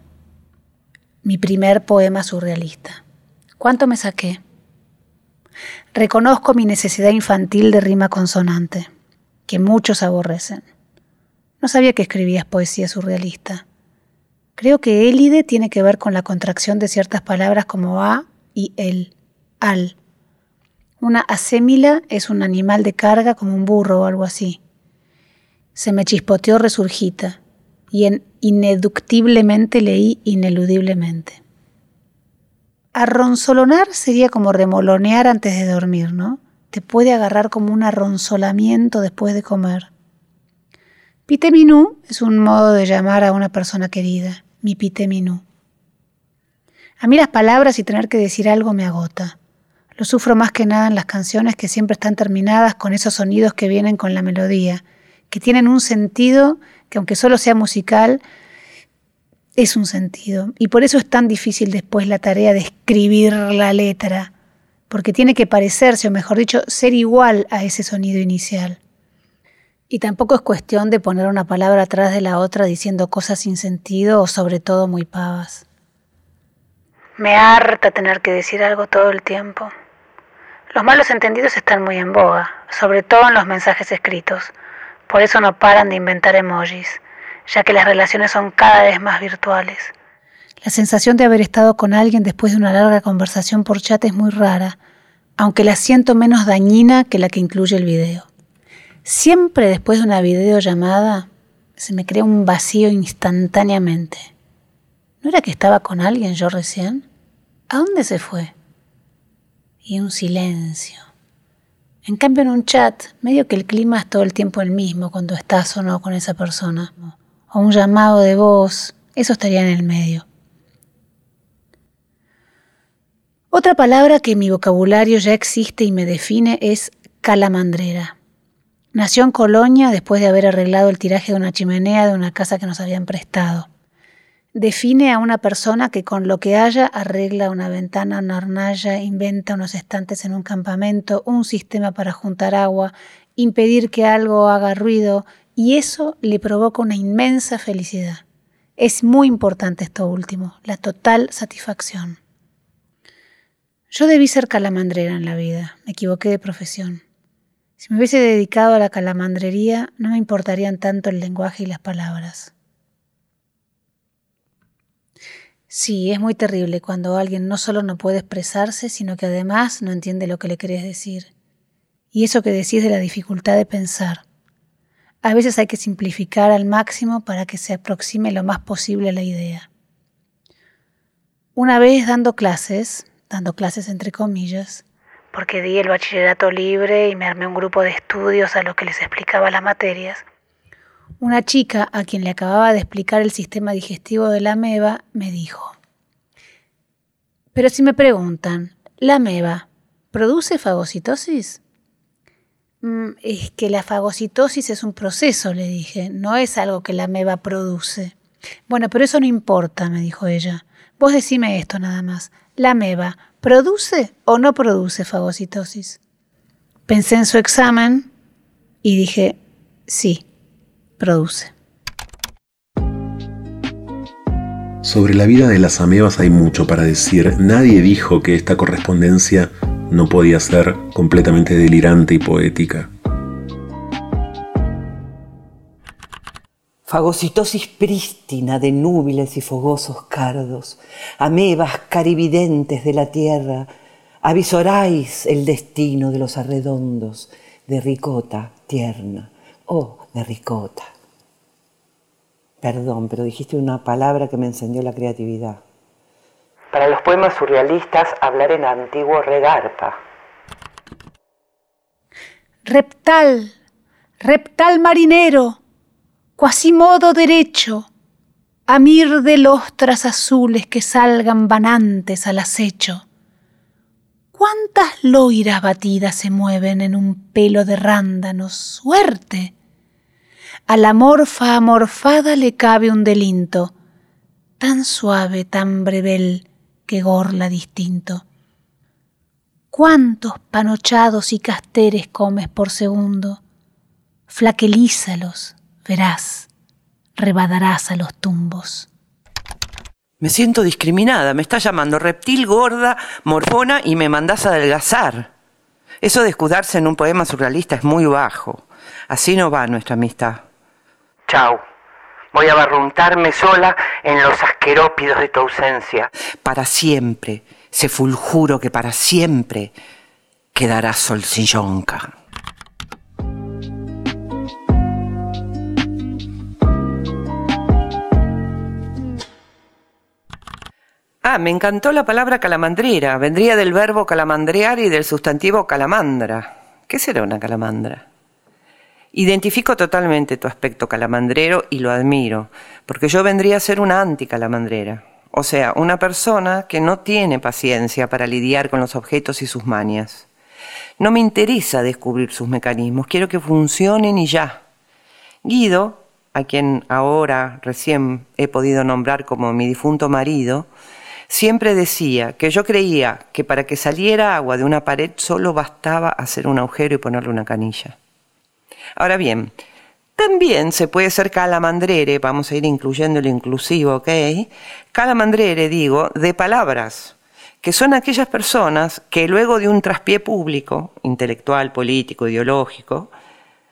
Mi primer poema surrealista. ¿Cuánto me saqué? Reconozco mi necesidad infantil de rima consonante, que muchos aborrecen. No sabía que escribías poesía surrealista. Creo que élide tiene que ver con la contracción de ciertas palabras como a y el, al. Una asémila es un animal de carga como un burro o algo así. Se me chispoteó resurgita y en ineductiblemente leí ineludiblemente. Arronzolonar sería como remolonear antes de dormir, ¿no? Te puede agarrar como un arronzolamiento después de comer. Piteminú es un modo de llamar a una persona querida, mi piteminú. A mí las palabras y tener que decir algo me agota. Lo sufro más que nada en las canciones que siempre están terminadas con esos sonidos que vienen con la melodía, que tienen un sentido que aunque solo sea musical, es un sentido. Y por eso es tan difícil después la tarea de escribir la letra, porque tiene que parecerse, o mejor dicho, ser igual a ese sonido inicial. Y tampoco es cuestión de poner una palabra atrás de la otra diciendo cosas sin sentido o sobre todo muy pavas. Me harta tener que decir algo todo el tiempo. Los malos entendidos están muy en boga, sobre todo en los mensajes escritos. Por eso no paran de inventar emojis ya que las relaciones son cada vez más virtuales. La sensación de haber estado con alguien después de una larga conversación por chat es muy rara, aunque la siento menos dañina que la que incluye el video. Siempre después de una videollamada se me crea un vacío instantáneamente. ¿No era que estaba con alguien yo recién? ¿A dónde se fue? Y un silencio. En cambio en un chat, medio que el clima es todo el tiempo el mismo cuando estás o no con esa persona o un llamado de voz, eso estaría en el medio. Otra palabra que en mi vocabulario ya existe y me define es calamandrera. Nació en Colonia después de haber arreglado el tiraje de una chimenea de una casa que nos habían prestado. Define a una persona que con lo que haya arregla una ventana, una hornalla, inventa unos estantes en un campamento, un sistema para juntar agua, impedir que algo haga ruido, y eso le provoca una inmensa felicidad. Es muy importante esto último, la total satisfacción. Yo debí ser calamandrera en la vida, me equivoqué de profesión. Si me hubiese dedicado a la calamandrería, no me importarían tanto el lenguaje y las palabras. Sí, es muy terrible cuando alguien no solo no puede expresarse, sino que además no entiende lo que le querés decir. Y eso que decís de la dificultad de pensar. A veces hay que simplificar al máximo para que se aproxime lo más posible a la idea. Una vez dando clases, dando clases entre comillas, porque di el bachillerato libre y me armé un grupo de estudios a los que les explicaba las materias, una chica a quien le acababa de explicar el sistema digestivo de la ameba me dijo, pero si me preguntan, ¿la ameba produce fagocitosis? Mm, es que la fagocitosis es un proceso, le dije, no es algo que la ameba produce. Bueno, pero eso no importa, me dijo ella. Vos decime esto nada más. ¿La ameba produce o no produce fagocitosis? Pensé en su examen y dije, sí, produce. Sobre la vida de las amebas hay mucho para decir. Nadie dijo que esta correspondencia no podía ser completamente delirante y poética. Fagocitosis prístina de núbiles y fogosos cardos, amebas carividentes de la tierra, avisoráis el destino de los arredondos, de ricota tierna, oh, de ricota. Perdón, pero dijiste una palabra que me encendió la creatividad. Para los poemas surrealistas, hablar en antiguo regarpa. Reptal, reptal marinero, cuasimodo derecho, amir de lostras azules que salgan vanantes al acecho. ¿Cuántas loiras batidas se mueven en un pelo de rándanos? ¡Suerte! A la morfa amorfada le cabe un delinto, tan suave, tan brevel, que gorla distinto. ¿Cuántos panochados y casteres comes por segundo? Flaquelízalos, verás, rebadarás a los tumbos. Me siento discriminada, me estás llamando reptil, gorda, morfona y me mandás a adelgazar. Eso de escudarse en un poema surrealista es muy bajo. Así no va nuestra amistad. Chau. Voy a barruntarme sola en los asquerópidos de tu ausencia. Para siempre, se fuljuro que para siempre quedará solsillonca. Ah, me encantó la palabra calamandrera. Vendría del verbo calamandrear y del sustantivo calamandra. ¿Qué será una calamandra? Identifico totalmente tu aspecto calamandrero y lo admiro, porque yo vendría a ser una anticalamandrera, o sea, una persona que no tiene paciencia para lidiar con los objetos y sus manias. No me interesa descubrir sus mecanismos, quiero que funcionen y ya. Guido, a quien ahora recién he podido nombrar como mi difunto marido, siempre decía que yo creía que para que saliera agua de una pared solo bastaba hacer un agujero y ponerle una canilla. Ahora bien, también se puede ser calamandrere, vamos a ir incluyendo lo inclusivo, ¿ok? Calamandrere, digo, de palabras, que son aquellas personas que luego de un traspié público, intelectual, político, ideológico,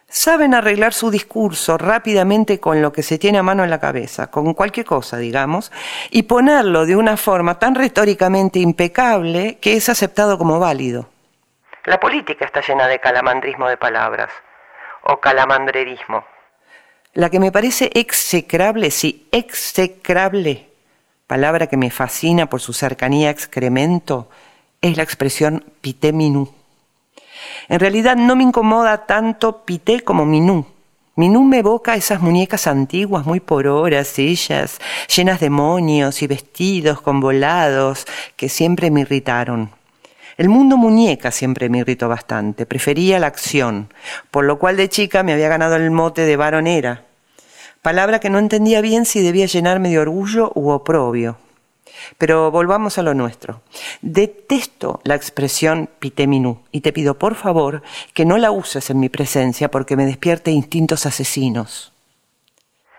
saben arreglar su discurso rápidamente con lo que se tiene a mano en la cabeza, con cualquier cosa, digamos, y ponerlo de una forma tan retóricamente impecable que es aceptado como válido. La política está llena de calamandrismo de palabras o calamandrerismo. La que me parece execrable, sí, execrable, palabra que me fascina por su cercanía a excremento, es la expresión pité minú. En realidad no me incomoda tanto pité como minú. Minú me evoca esas muñecas antiguas, muy pororas ellas, llenas de monios y vestidos con volados, que siempre me irritaron. El mundo muñeca siempre me irritó bastante, prefería la acción, por lo cual de chica me había ganado el mote de varonera, palabra que no entendía bien si debía llenarme de orgullo u oprobio. Pero volvamos a lo nuestro. Detesto la expresión pitéminú y te pido por favor que no la uses en mi presencia porque me despierte instintos asesinos.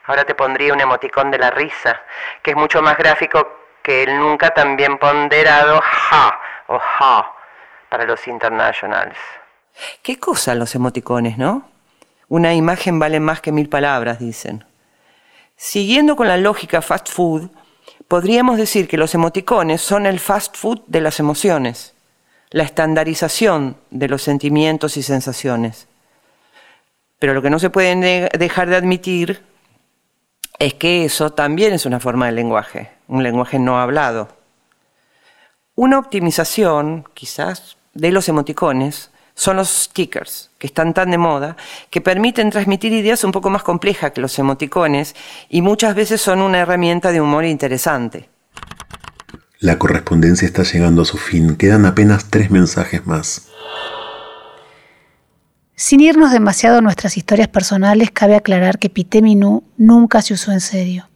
Ahora te pondría un emoticón de la risa, que es mucho más gráfico que el nunca tan bien ponderado ja o ha para los internationals. ¿Qué cosa los emoticones, no? Una imagen vale más que mil palabras, dicen. Siguiendo con la lógica fast food, podríamos decir que los emoticones son el fast food de las emociones, la estandarización de los sentimientos y sensaciones. Pero lo que no se puede dejar de admitir es que eso también es una forma de lenguaje, un lenguaje no hablado. Una optimización, quizás, de los emoticones son los stickers, que están tan de moda, que permiten transmitir ideas un poco más complejas que los emoticones y muchas veces son una herramienta de humor interesante. La correspondencia está llegando a su fin. Quedan apenas tres mensajes más. Sin irnos demasiado a nuestras historias personales, cabe aclarar que Piteminu nunca se usó en serio.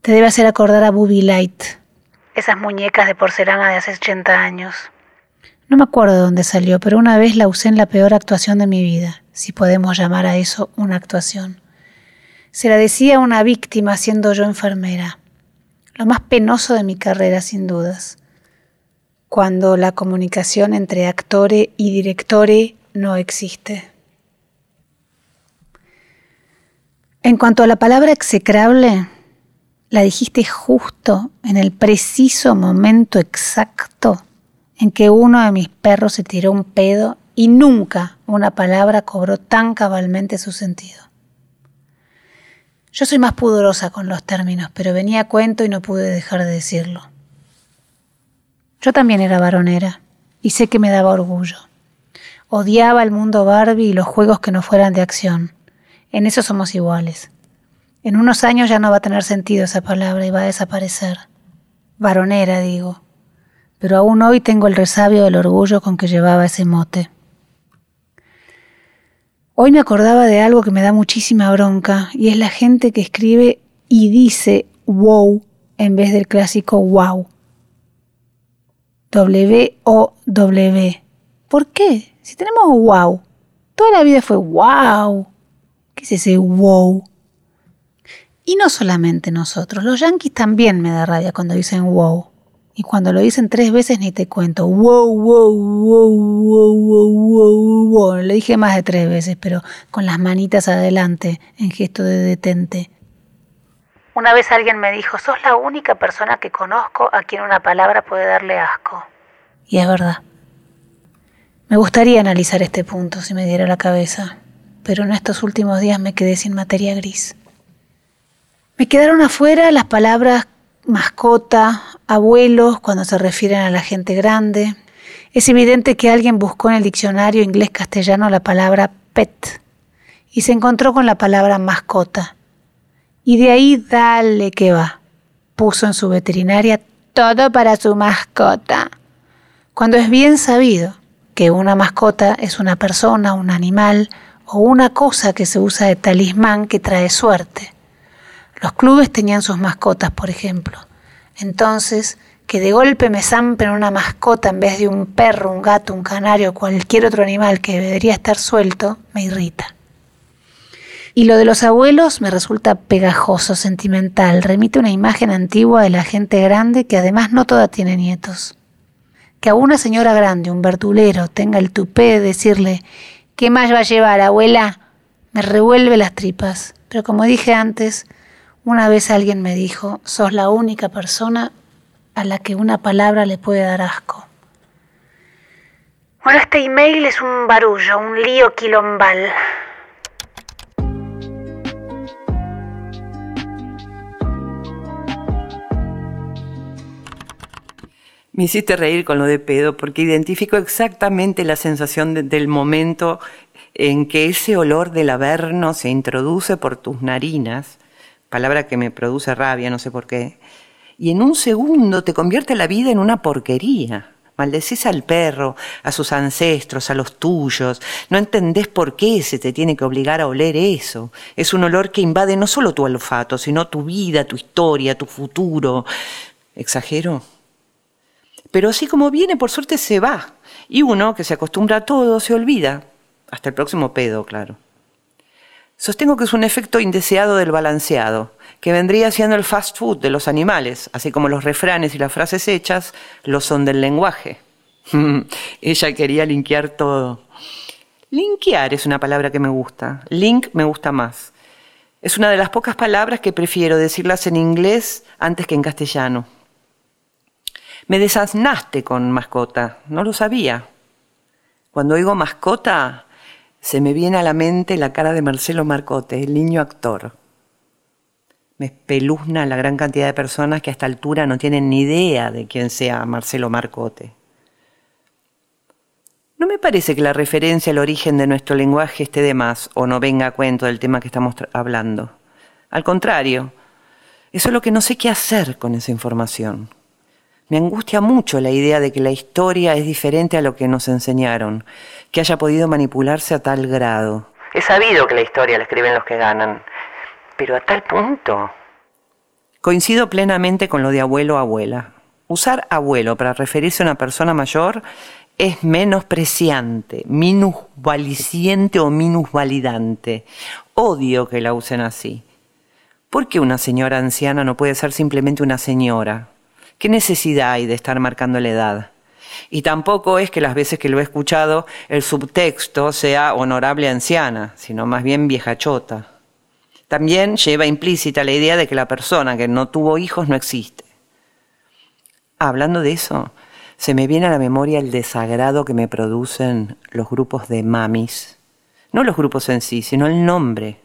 Te debe hacer acordar a Booby Light, esas muñecas de porcelana de hace 80 años. No me acuerdo de dónde salió, pero una vez la usé en la peor actuación de mi vida, si podemos llamar a eso una actuación. Se la decía a una víctima siendo yo enfermera. Lo más penoso de mi carrera, sin dudas. Cuando la comunicación entre actore y directore no existe. En cuanto a la palabra execrable, la dijiste justo en el preciso momento exacto en que uno de mis perros se tiró un pedo y nunca una palabra cobró tan cabalmente su sentido. Yo soy más pudorosa con los términos, pero venía a cuento y no pude dejar de decirlo. Yo también era varonera y sé que me daba orgullo. Odiaba el mundo Barbie y los juegos que no fueran de acción. En eso somos iguales. En unos años ya no va a tener sentido esa palabra y va a desaparecer. Varonera, digo pero aún hoy tengo el resabio del orgullo con que llevaba ese mote. Hoy me acordaba de algo que me da muchísima bronca y es la gente que escribe y dice wow en vez del clásico wow. W-O-W. ¿Por qué? Si tenemos wow. Toda la vida fue wow. ¿Qué es ese wow? Y no solamente nosotros, los yankees también me da rabia cuando dicen wow. Y cuando lo dicen tres veces ni te cuento. Wow, wow, wow, wow, wow, wow, wow. Lo dije más de tres veces, pero con las manitas adelante, en gesto de detente. Una vez alguien me dijo, sos la única persona que conozco a quien una palabra puede darle asco. Y es verdad. Me gustaría analizar este punto si me diera la cabeza, pero en estos últimos días me quedé sin materia gris. Me quedaron afuera las palabras mascota, abuelos cuando se refieren a la gente grande. Es evidente que alguien buscó en el diccionario inglés-castellano la palabra pet y se encontró con la palabra mascota. Y de ahí dale que va. Puso en su veterinaria todo para su mascota. Cuando es bien sabido que una mascota es una persona, un animal o una cosa que se usa de talismán que trae suerte. Los clubes tenían sus mascotas, por ejemplo. Entonces, que de golpe me zampen una mascota en vez de un perro, un gato, un canario cualquier otro animal que debería estar suelto, me irrita. Y lo de los abuelos me resulta pegajoso, sentimental, remite una imagen antigua de la gente grande que además no toda tiene nietos. Que a una señora grande, un verdulero, tenga el tupé de decirle, ¿qué más va a llevar, abuela? Me revuelve las tripas. Pero como dije antes, una vez alguien me dijo, sos la única persona a la que una palabra le puede dar asco. Bueno, este email es un barullo, un lío quilombal. Me hiciste reír con lo de pedo porque identifico exactamente la sensación del momento en que ese olor del averno se introduce por tus narinas palabra que me produce rabia, no sé por qué, y en un segundo te convierte la vida en una porquería. Maldecís al perro, a sus ancestros, a los tuyos. No entendés por qué se te tiene que obligar a oler eso. Es un olor que invade no solo tu olfato, sino tu vida, tu historia, tu futuro. ¿Exagero? Pero así como viene, por suerte se va. Y uno, que se acostumbra a todo, se olvida. Hasta el próximo pedo, claro. Sostengo que es un efecto indeseado del balanceado, que vendría siendo el fast food de los animales, así como los refranes y las frases hechas lo son del lenguaje. Ella quería linkear todo. Linkear es una palabra que me gusta. Link me gusta más. Es una de las pocas palabras que prefiero decirlas en inglés antes que en castellano. Me desaznaste con mascota, no lo sabía. Cuando oigo mascota, se me viene a la mente la cara de Marcelo Marcote, el niño actor. Me espeluzna la gran cantidad de personas que a esta altura no tienen ni idea de quién sea Marcelo Marcote. No me parece que la referencia al origen de nuestro lenguaje esté de más o no venga a cuento del tema que estamos hablando. Al contrario, eso es lo que no sé qué hacer con esa información. Me angustia mucho la idea de que la historia es diferente a lo que nos enseñaron, que haya podido manipularse a tal grado. He sabido que la historia la escriben los que ganan, pero a tal punto. Coincido plenamente con lo de abuelo abuela. Usar abuelo para referirse a una persona mayor es menospreciante, minusvaliciente o minusvalidante. Odio que la usen así. ¿Por qué una señora anciana no puede ser simplemente una señora? ¿Qué necesidad hay de estar marcando la edad? Y tampoco es que las veces que lo he escuchado el subtexto sea honorable anciana, sino más bien vieja chota. También lleva implícita la idea de que la persona que no tuvo hijos no existe. Hablando de eso, se me viene a la memoria el desagrado que me producen los grupos de mamis. No los grupos en sí, sino el nombre.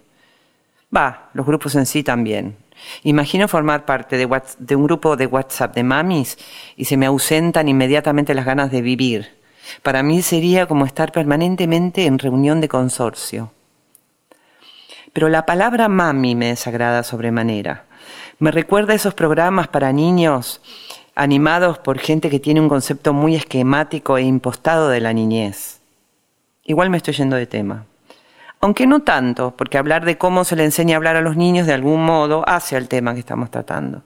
Va, los grupos en sí también. Imagino formar parte de, un grupo de WhatsApp de mamis y se me ausentan inmediatamente las ganas de vivir. Para mí sería como estar permanentemente en reunión de consorcio. Pero la palabra mami me desagrada sobremanera. Me recuerda a esos programas para niños animados por gente que tiene un concepto muy esquemático e impostado de la niñez. Igual me estoy yendo de tema. Aunque no tanto, porque hablar de cómo se le enseña a hablar a los niños de algún modo hace al tema que estamos tratando.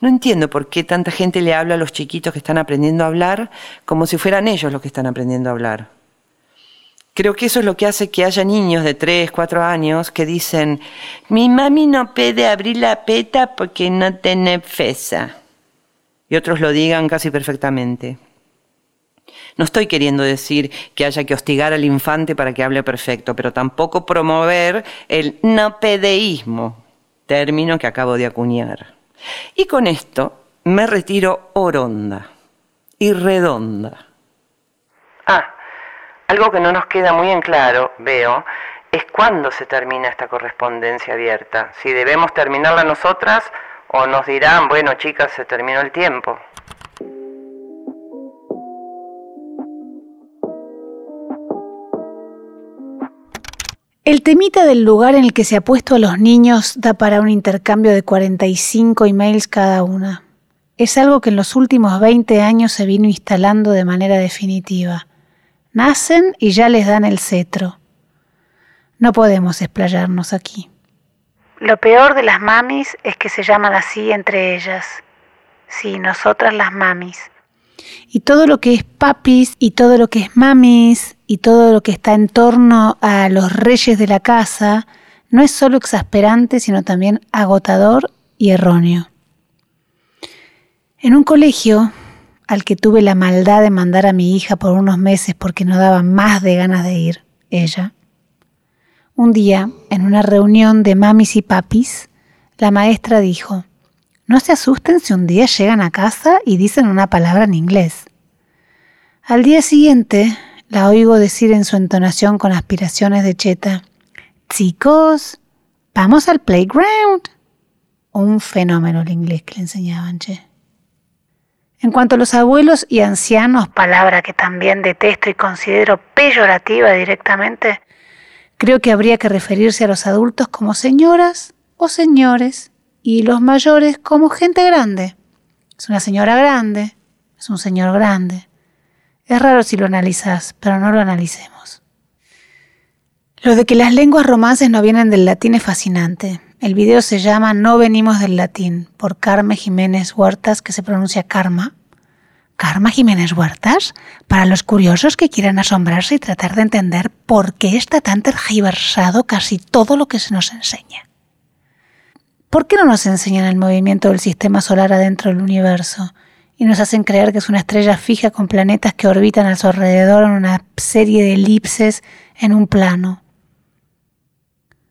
No entiendo por qué tanta gente le habla a los chiquitos que están aprendiendo a hablar como si fueran ellos los que están aprendiendo a hablar. Creo que eso es lo que hace que haya niños de 3, 4 años que dicen, mi mami no puede abrir la peta porque no tiene fesa. Y otros lo digan casi perfectamente. No estoy queriendo decir que haya que hostigar al infante para que hable perfecto, pero tampoco promover el no pedeísmo, término que acabo de acuñar. Y con esto me retiro oronda y redonda. Ah, algo que no nos queda muy en claro, veo, es cuándo se termina esta correspondencia abierta. Si debemos terminarla nosotras o nos dirán, bueno chicas, se terminó el tiempo. El temita del lugar en el que se ha puesto a los niños da para un intercambio de 45 emails cada una. Es algo que en los últimos 20 años se vino instalando de manera definitiva. Nacen y ya les dan el cetro. No podemos explayarnos aquí. Lo peor de las mamis es que se llaman así entre ellas. Sí, nosotras las mamis. Y todo lo que es papis y todo lo que es mamis y todo lo que está en torno a los reyes de la casa no es solo exasperante, sino también agotador y erróneo. En un colegio al que tuve la maldad de mandar a mi hija por unos meses porque no daba más de ganas de ir, ella, un día, en una reunión de mamis y papis, la maestra dijo, no se asusten si un día llegan a casa y dicen una palabra en inglés. Al día siguiente la oigo decir en su entonación con aspiraciones de cheta, chicos, vamos al playground. Un fenómeno el inglés que le enseñaban, che. En cuanto a los abuelos y ancianos, palabra que también detesto y considero peyorativa directamente, creo que habría que referirse a los adultos como señoras o señores y los mayores como gente grande. Es una señora grande, es un señor grande. Es raro si lo analizas, pero no lo analicemos. Lo de que las lenguas romances no vienen del latín es fascinante. El video se llama No venimos del latín, por Carmen Jiménez Huertas, que se pronuncia Karma. Karma Jiménez Huertas, para los curiosos que quieran asombrarse y tratar de entender por qué está tan tergiversado casi todo lo que se nos enseña. ¿Por qué no nos enseñan el movimiento del sistema solar adentro del universo y nos hacen creer que es una estrella fija con planetas que orbitan a su alrededor en una serie de elipses en un plano?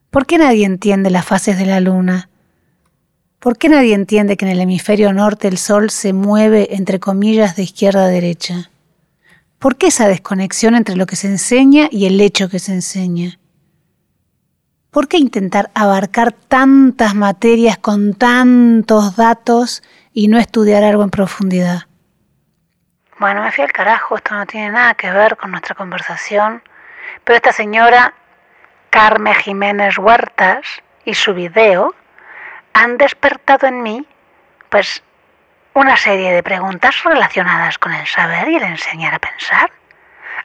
¿Por qué nadie entiende las fases de la luna? ¿Por qué nadie entiende que en el hemisferio norte el Sol se mueve entre comillas de izquierda a derecha? ¿Por qué esa desconexión entre lo que se enseña y el hecho que se enseña? ¿Por qué intentar abarcar tantas materias con tantos datos y no estudiar algo en profundidad? Bueno, me fui al carajo, esto no tiene nada que ver con nuestra conversación, pero esta señora Carmen Jiménez Huertas y su video han despertado en mí, pues, una serie de preguntas relacionadas con el saber y el enseñar a pensar,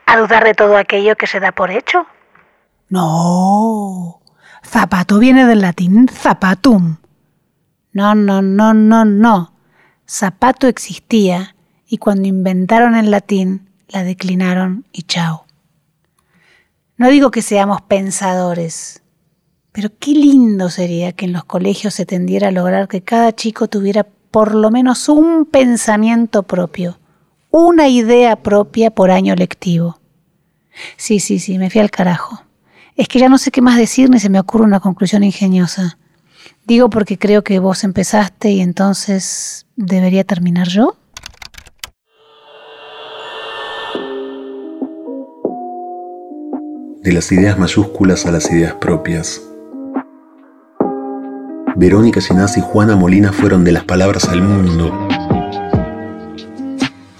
a dudar de todo aquello que se da por hecho. No, zapato viene del latín zapatum. No, no, no, no, no. Zapato existía y cuando inventaron el latín la declinaron y chao. No digo que seamos pensadores, pero qué lindo sería que en los colegios se tendiera a lograr que cada chico tuviera por lo menos un pensamiento propio, una idea propia por año lectivo. Sí, sí, sí, me fui al carajo. Es que ya no sé qué más decir ni se me ocurre una conclusión ingeniosa. Digo porque creo que vos empezaste y entonces debería terminar yo. De las ideas mayúsculas a las ideas propias. Verónica Ginás y Juana Molina fueron de las palabras al mundo,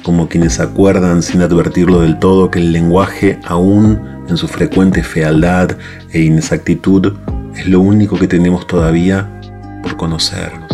como quienes acuerdan sin advertirlo del todo que el lenguaje, aún en su frecuente fealdad e inexactitud, es lo único que tenemos todavía por conocer.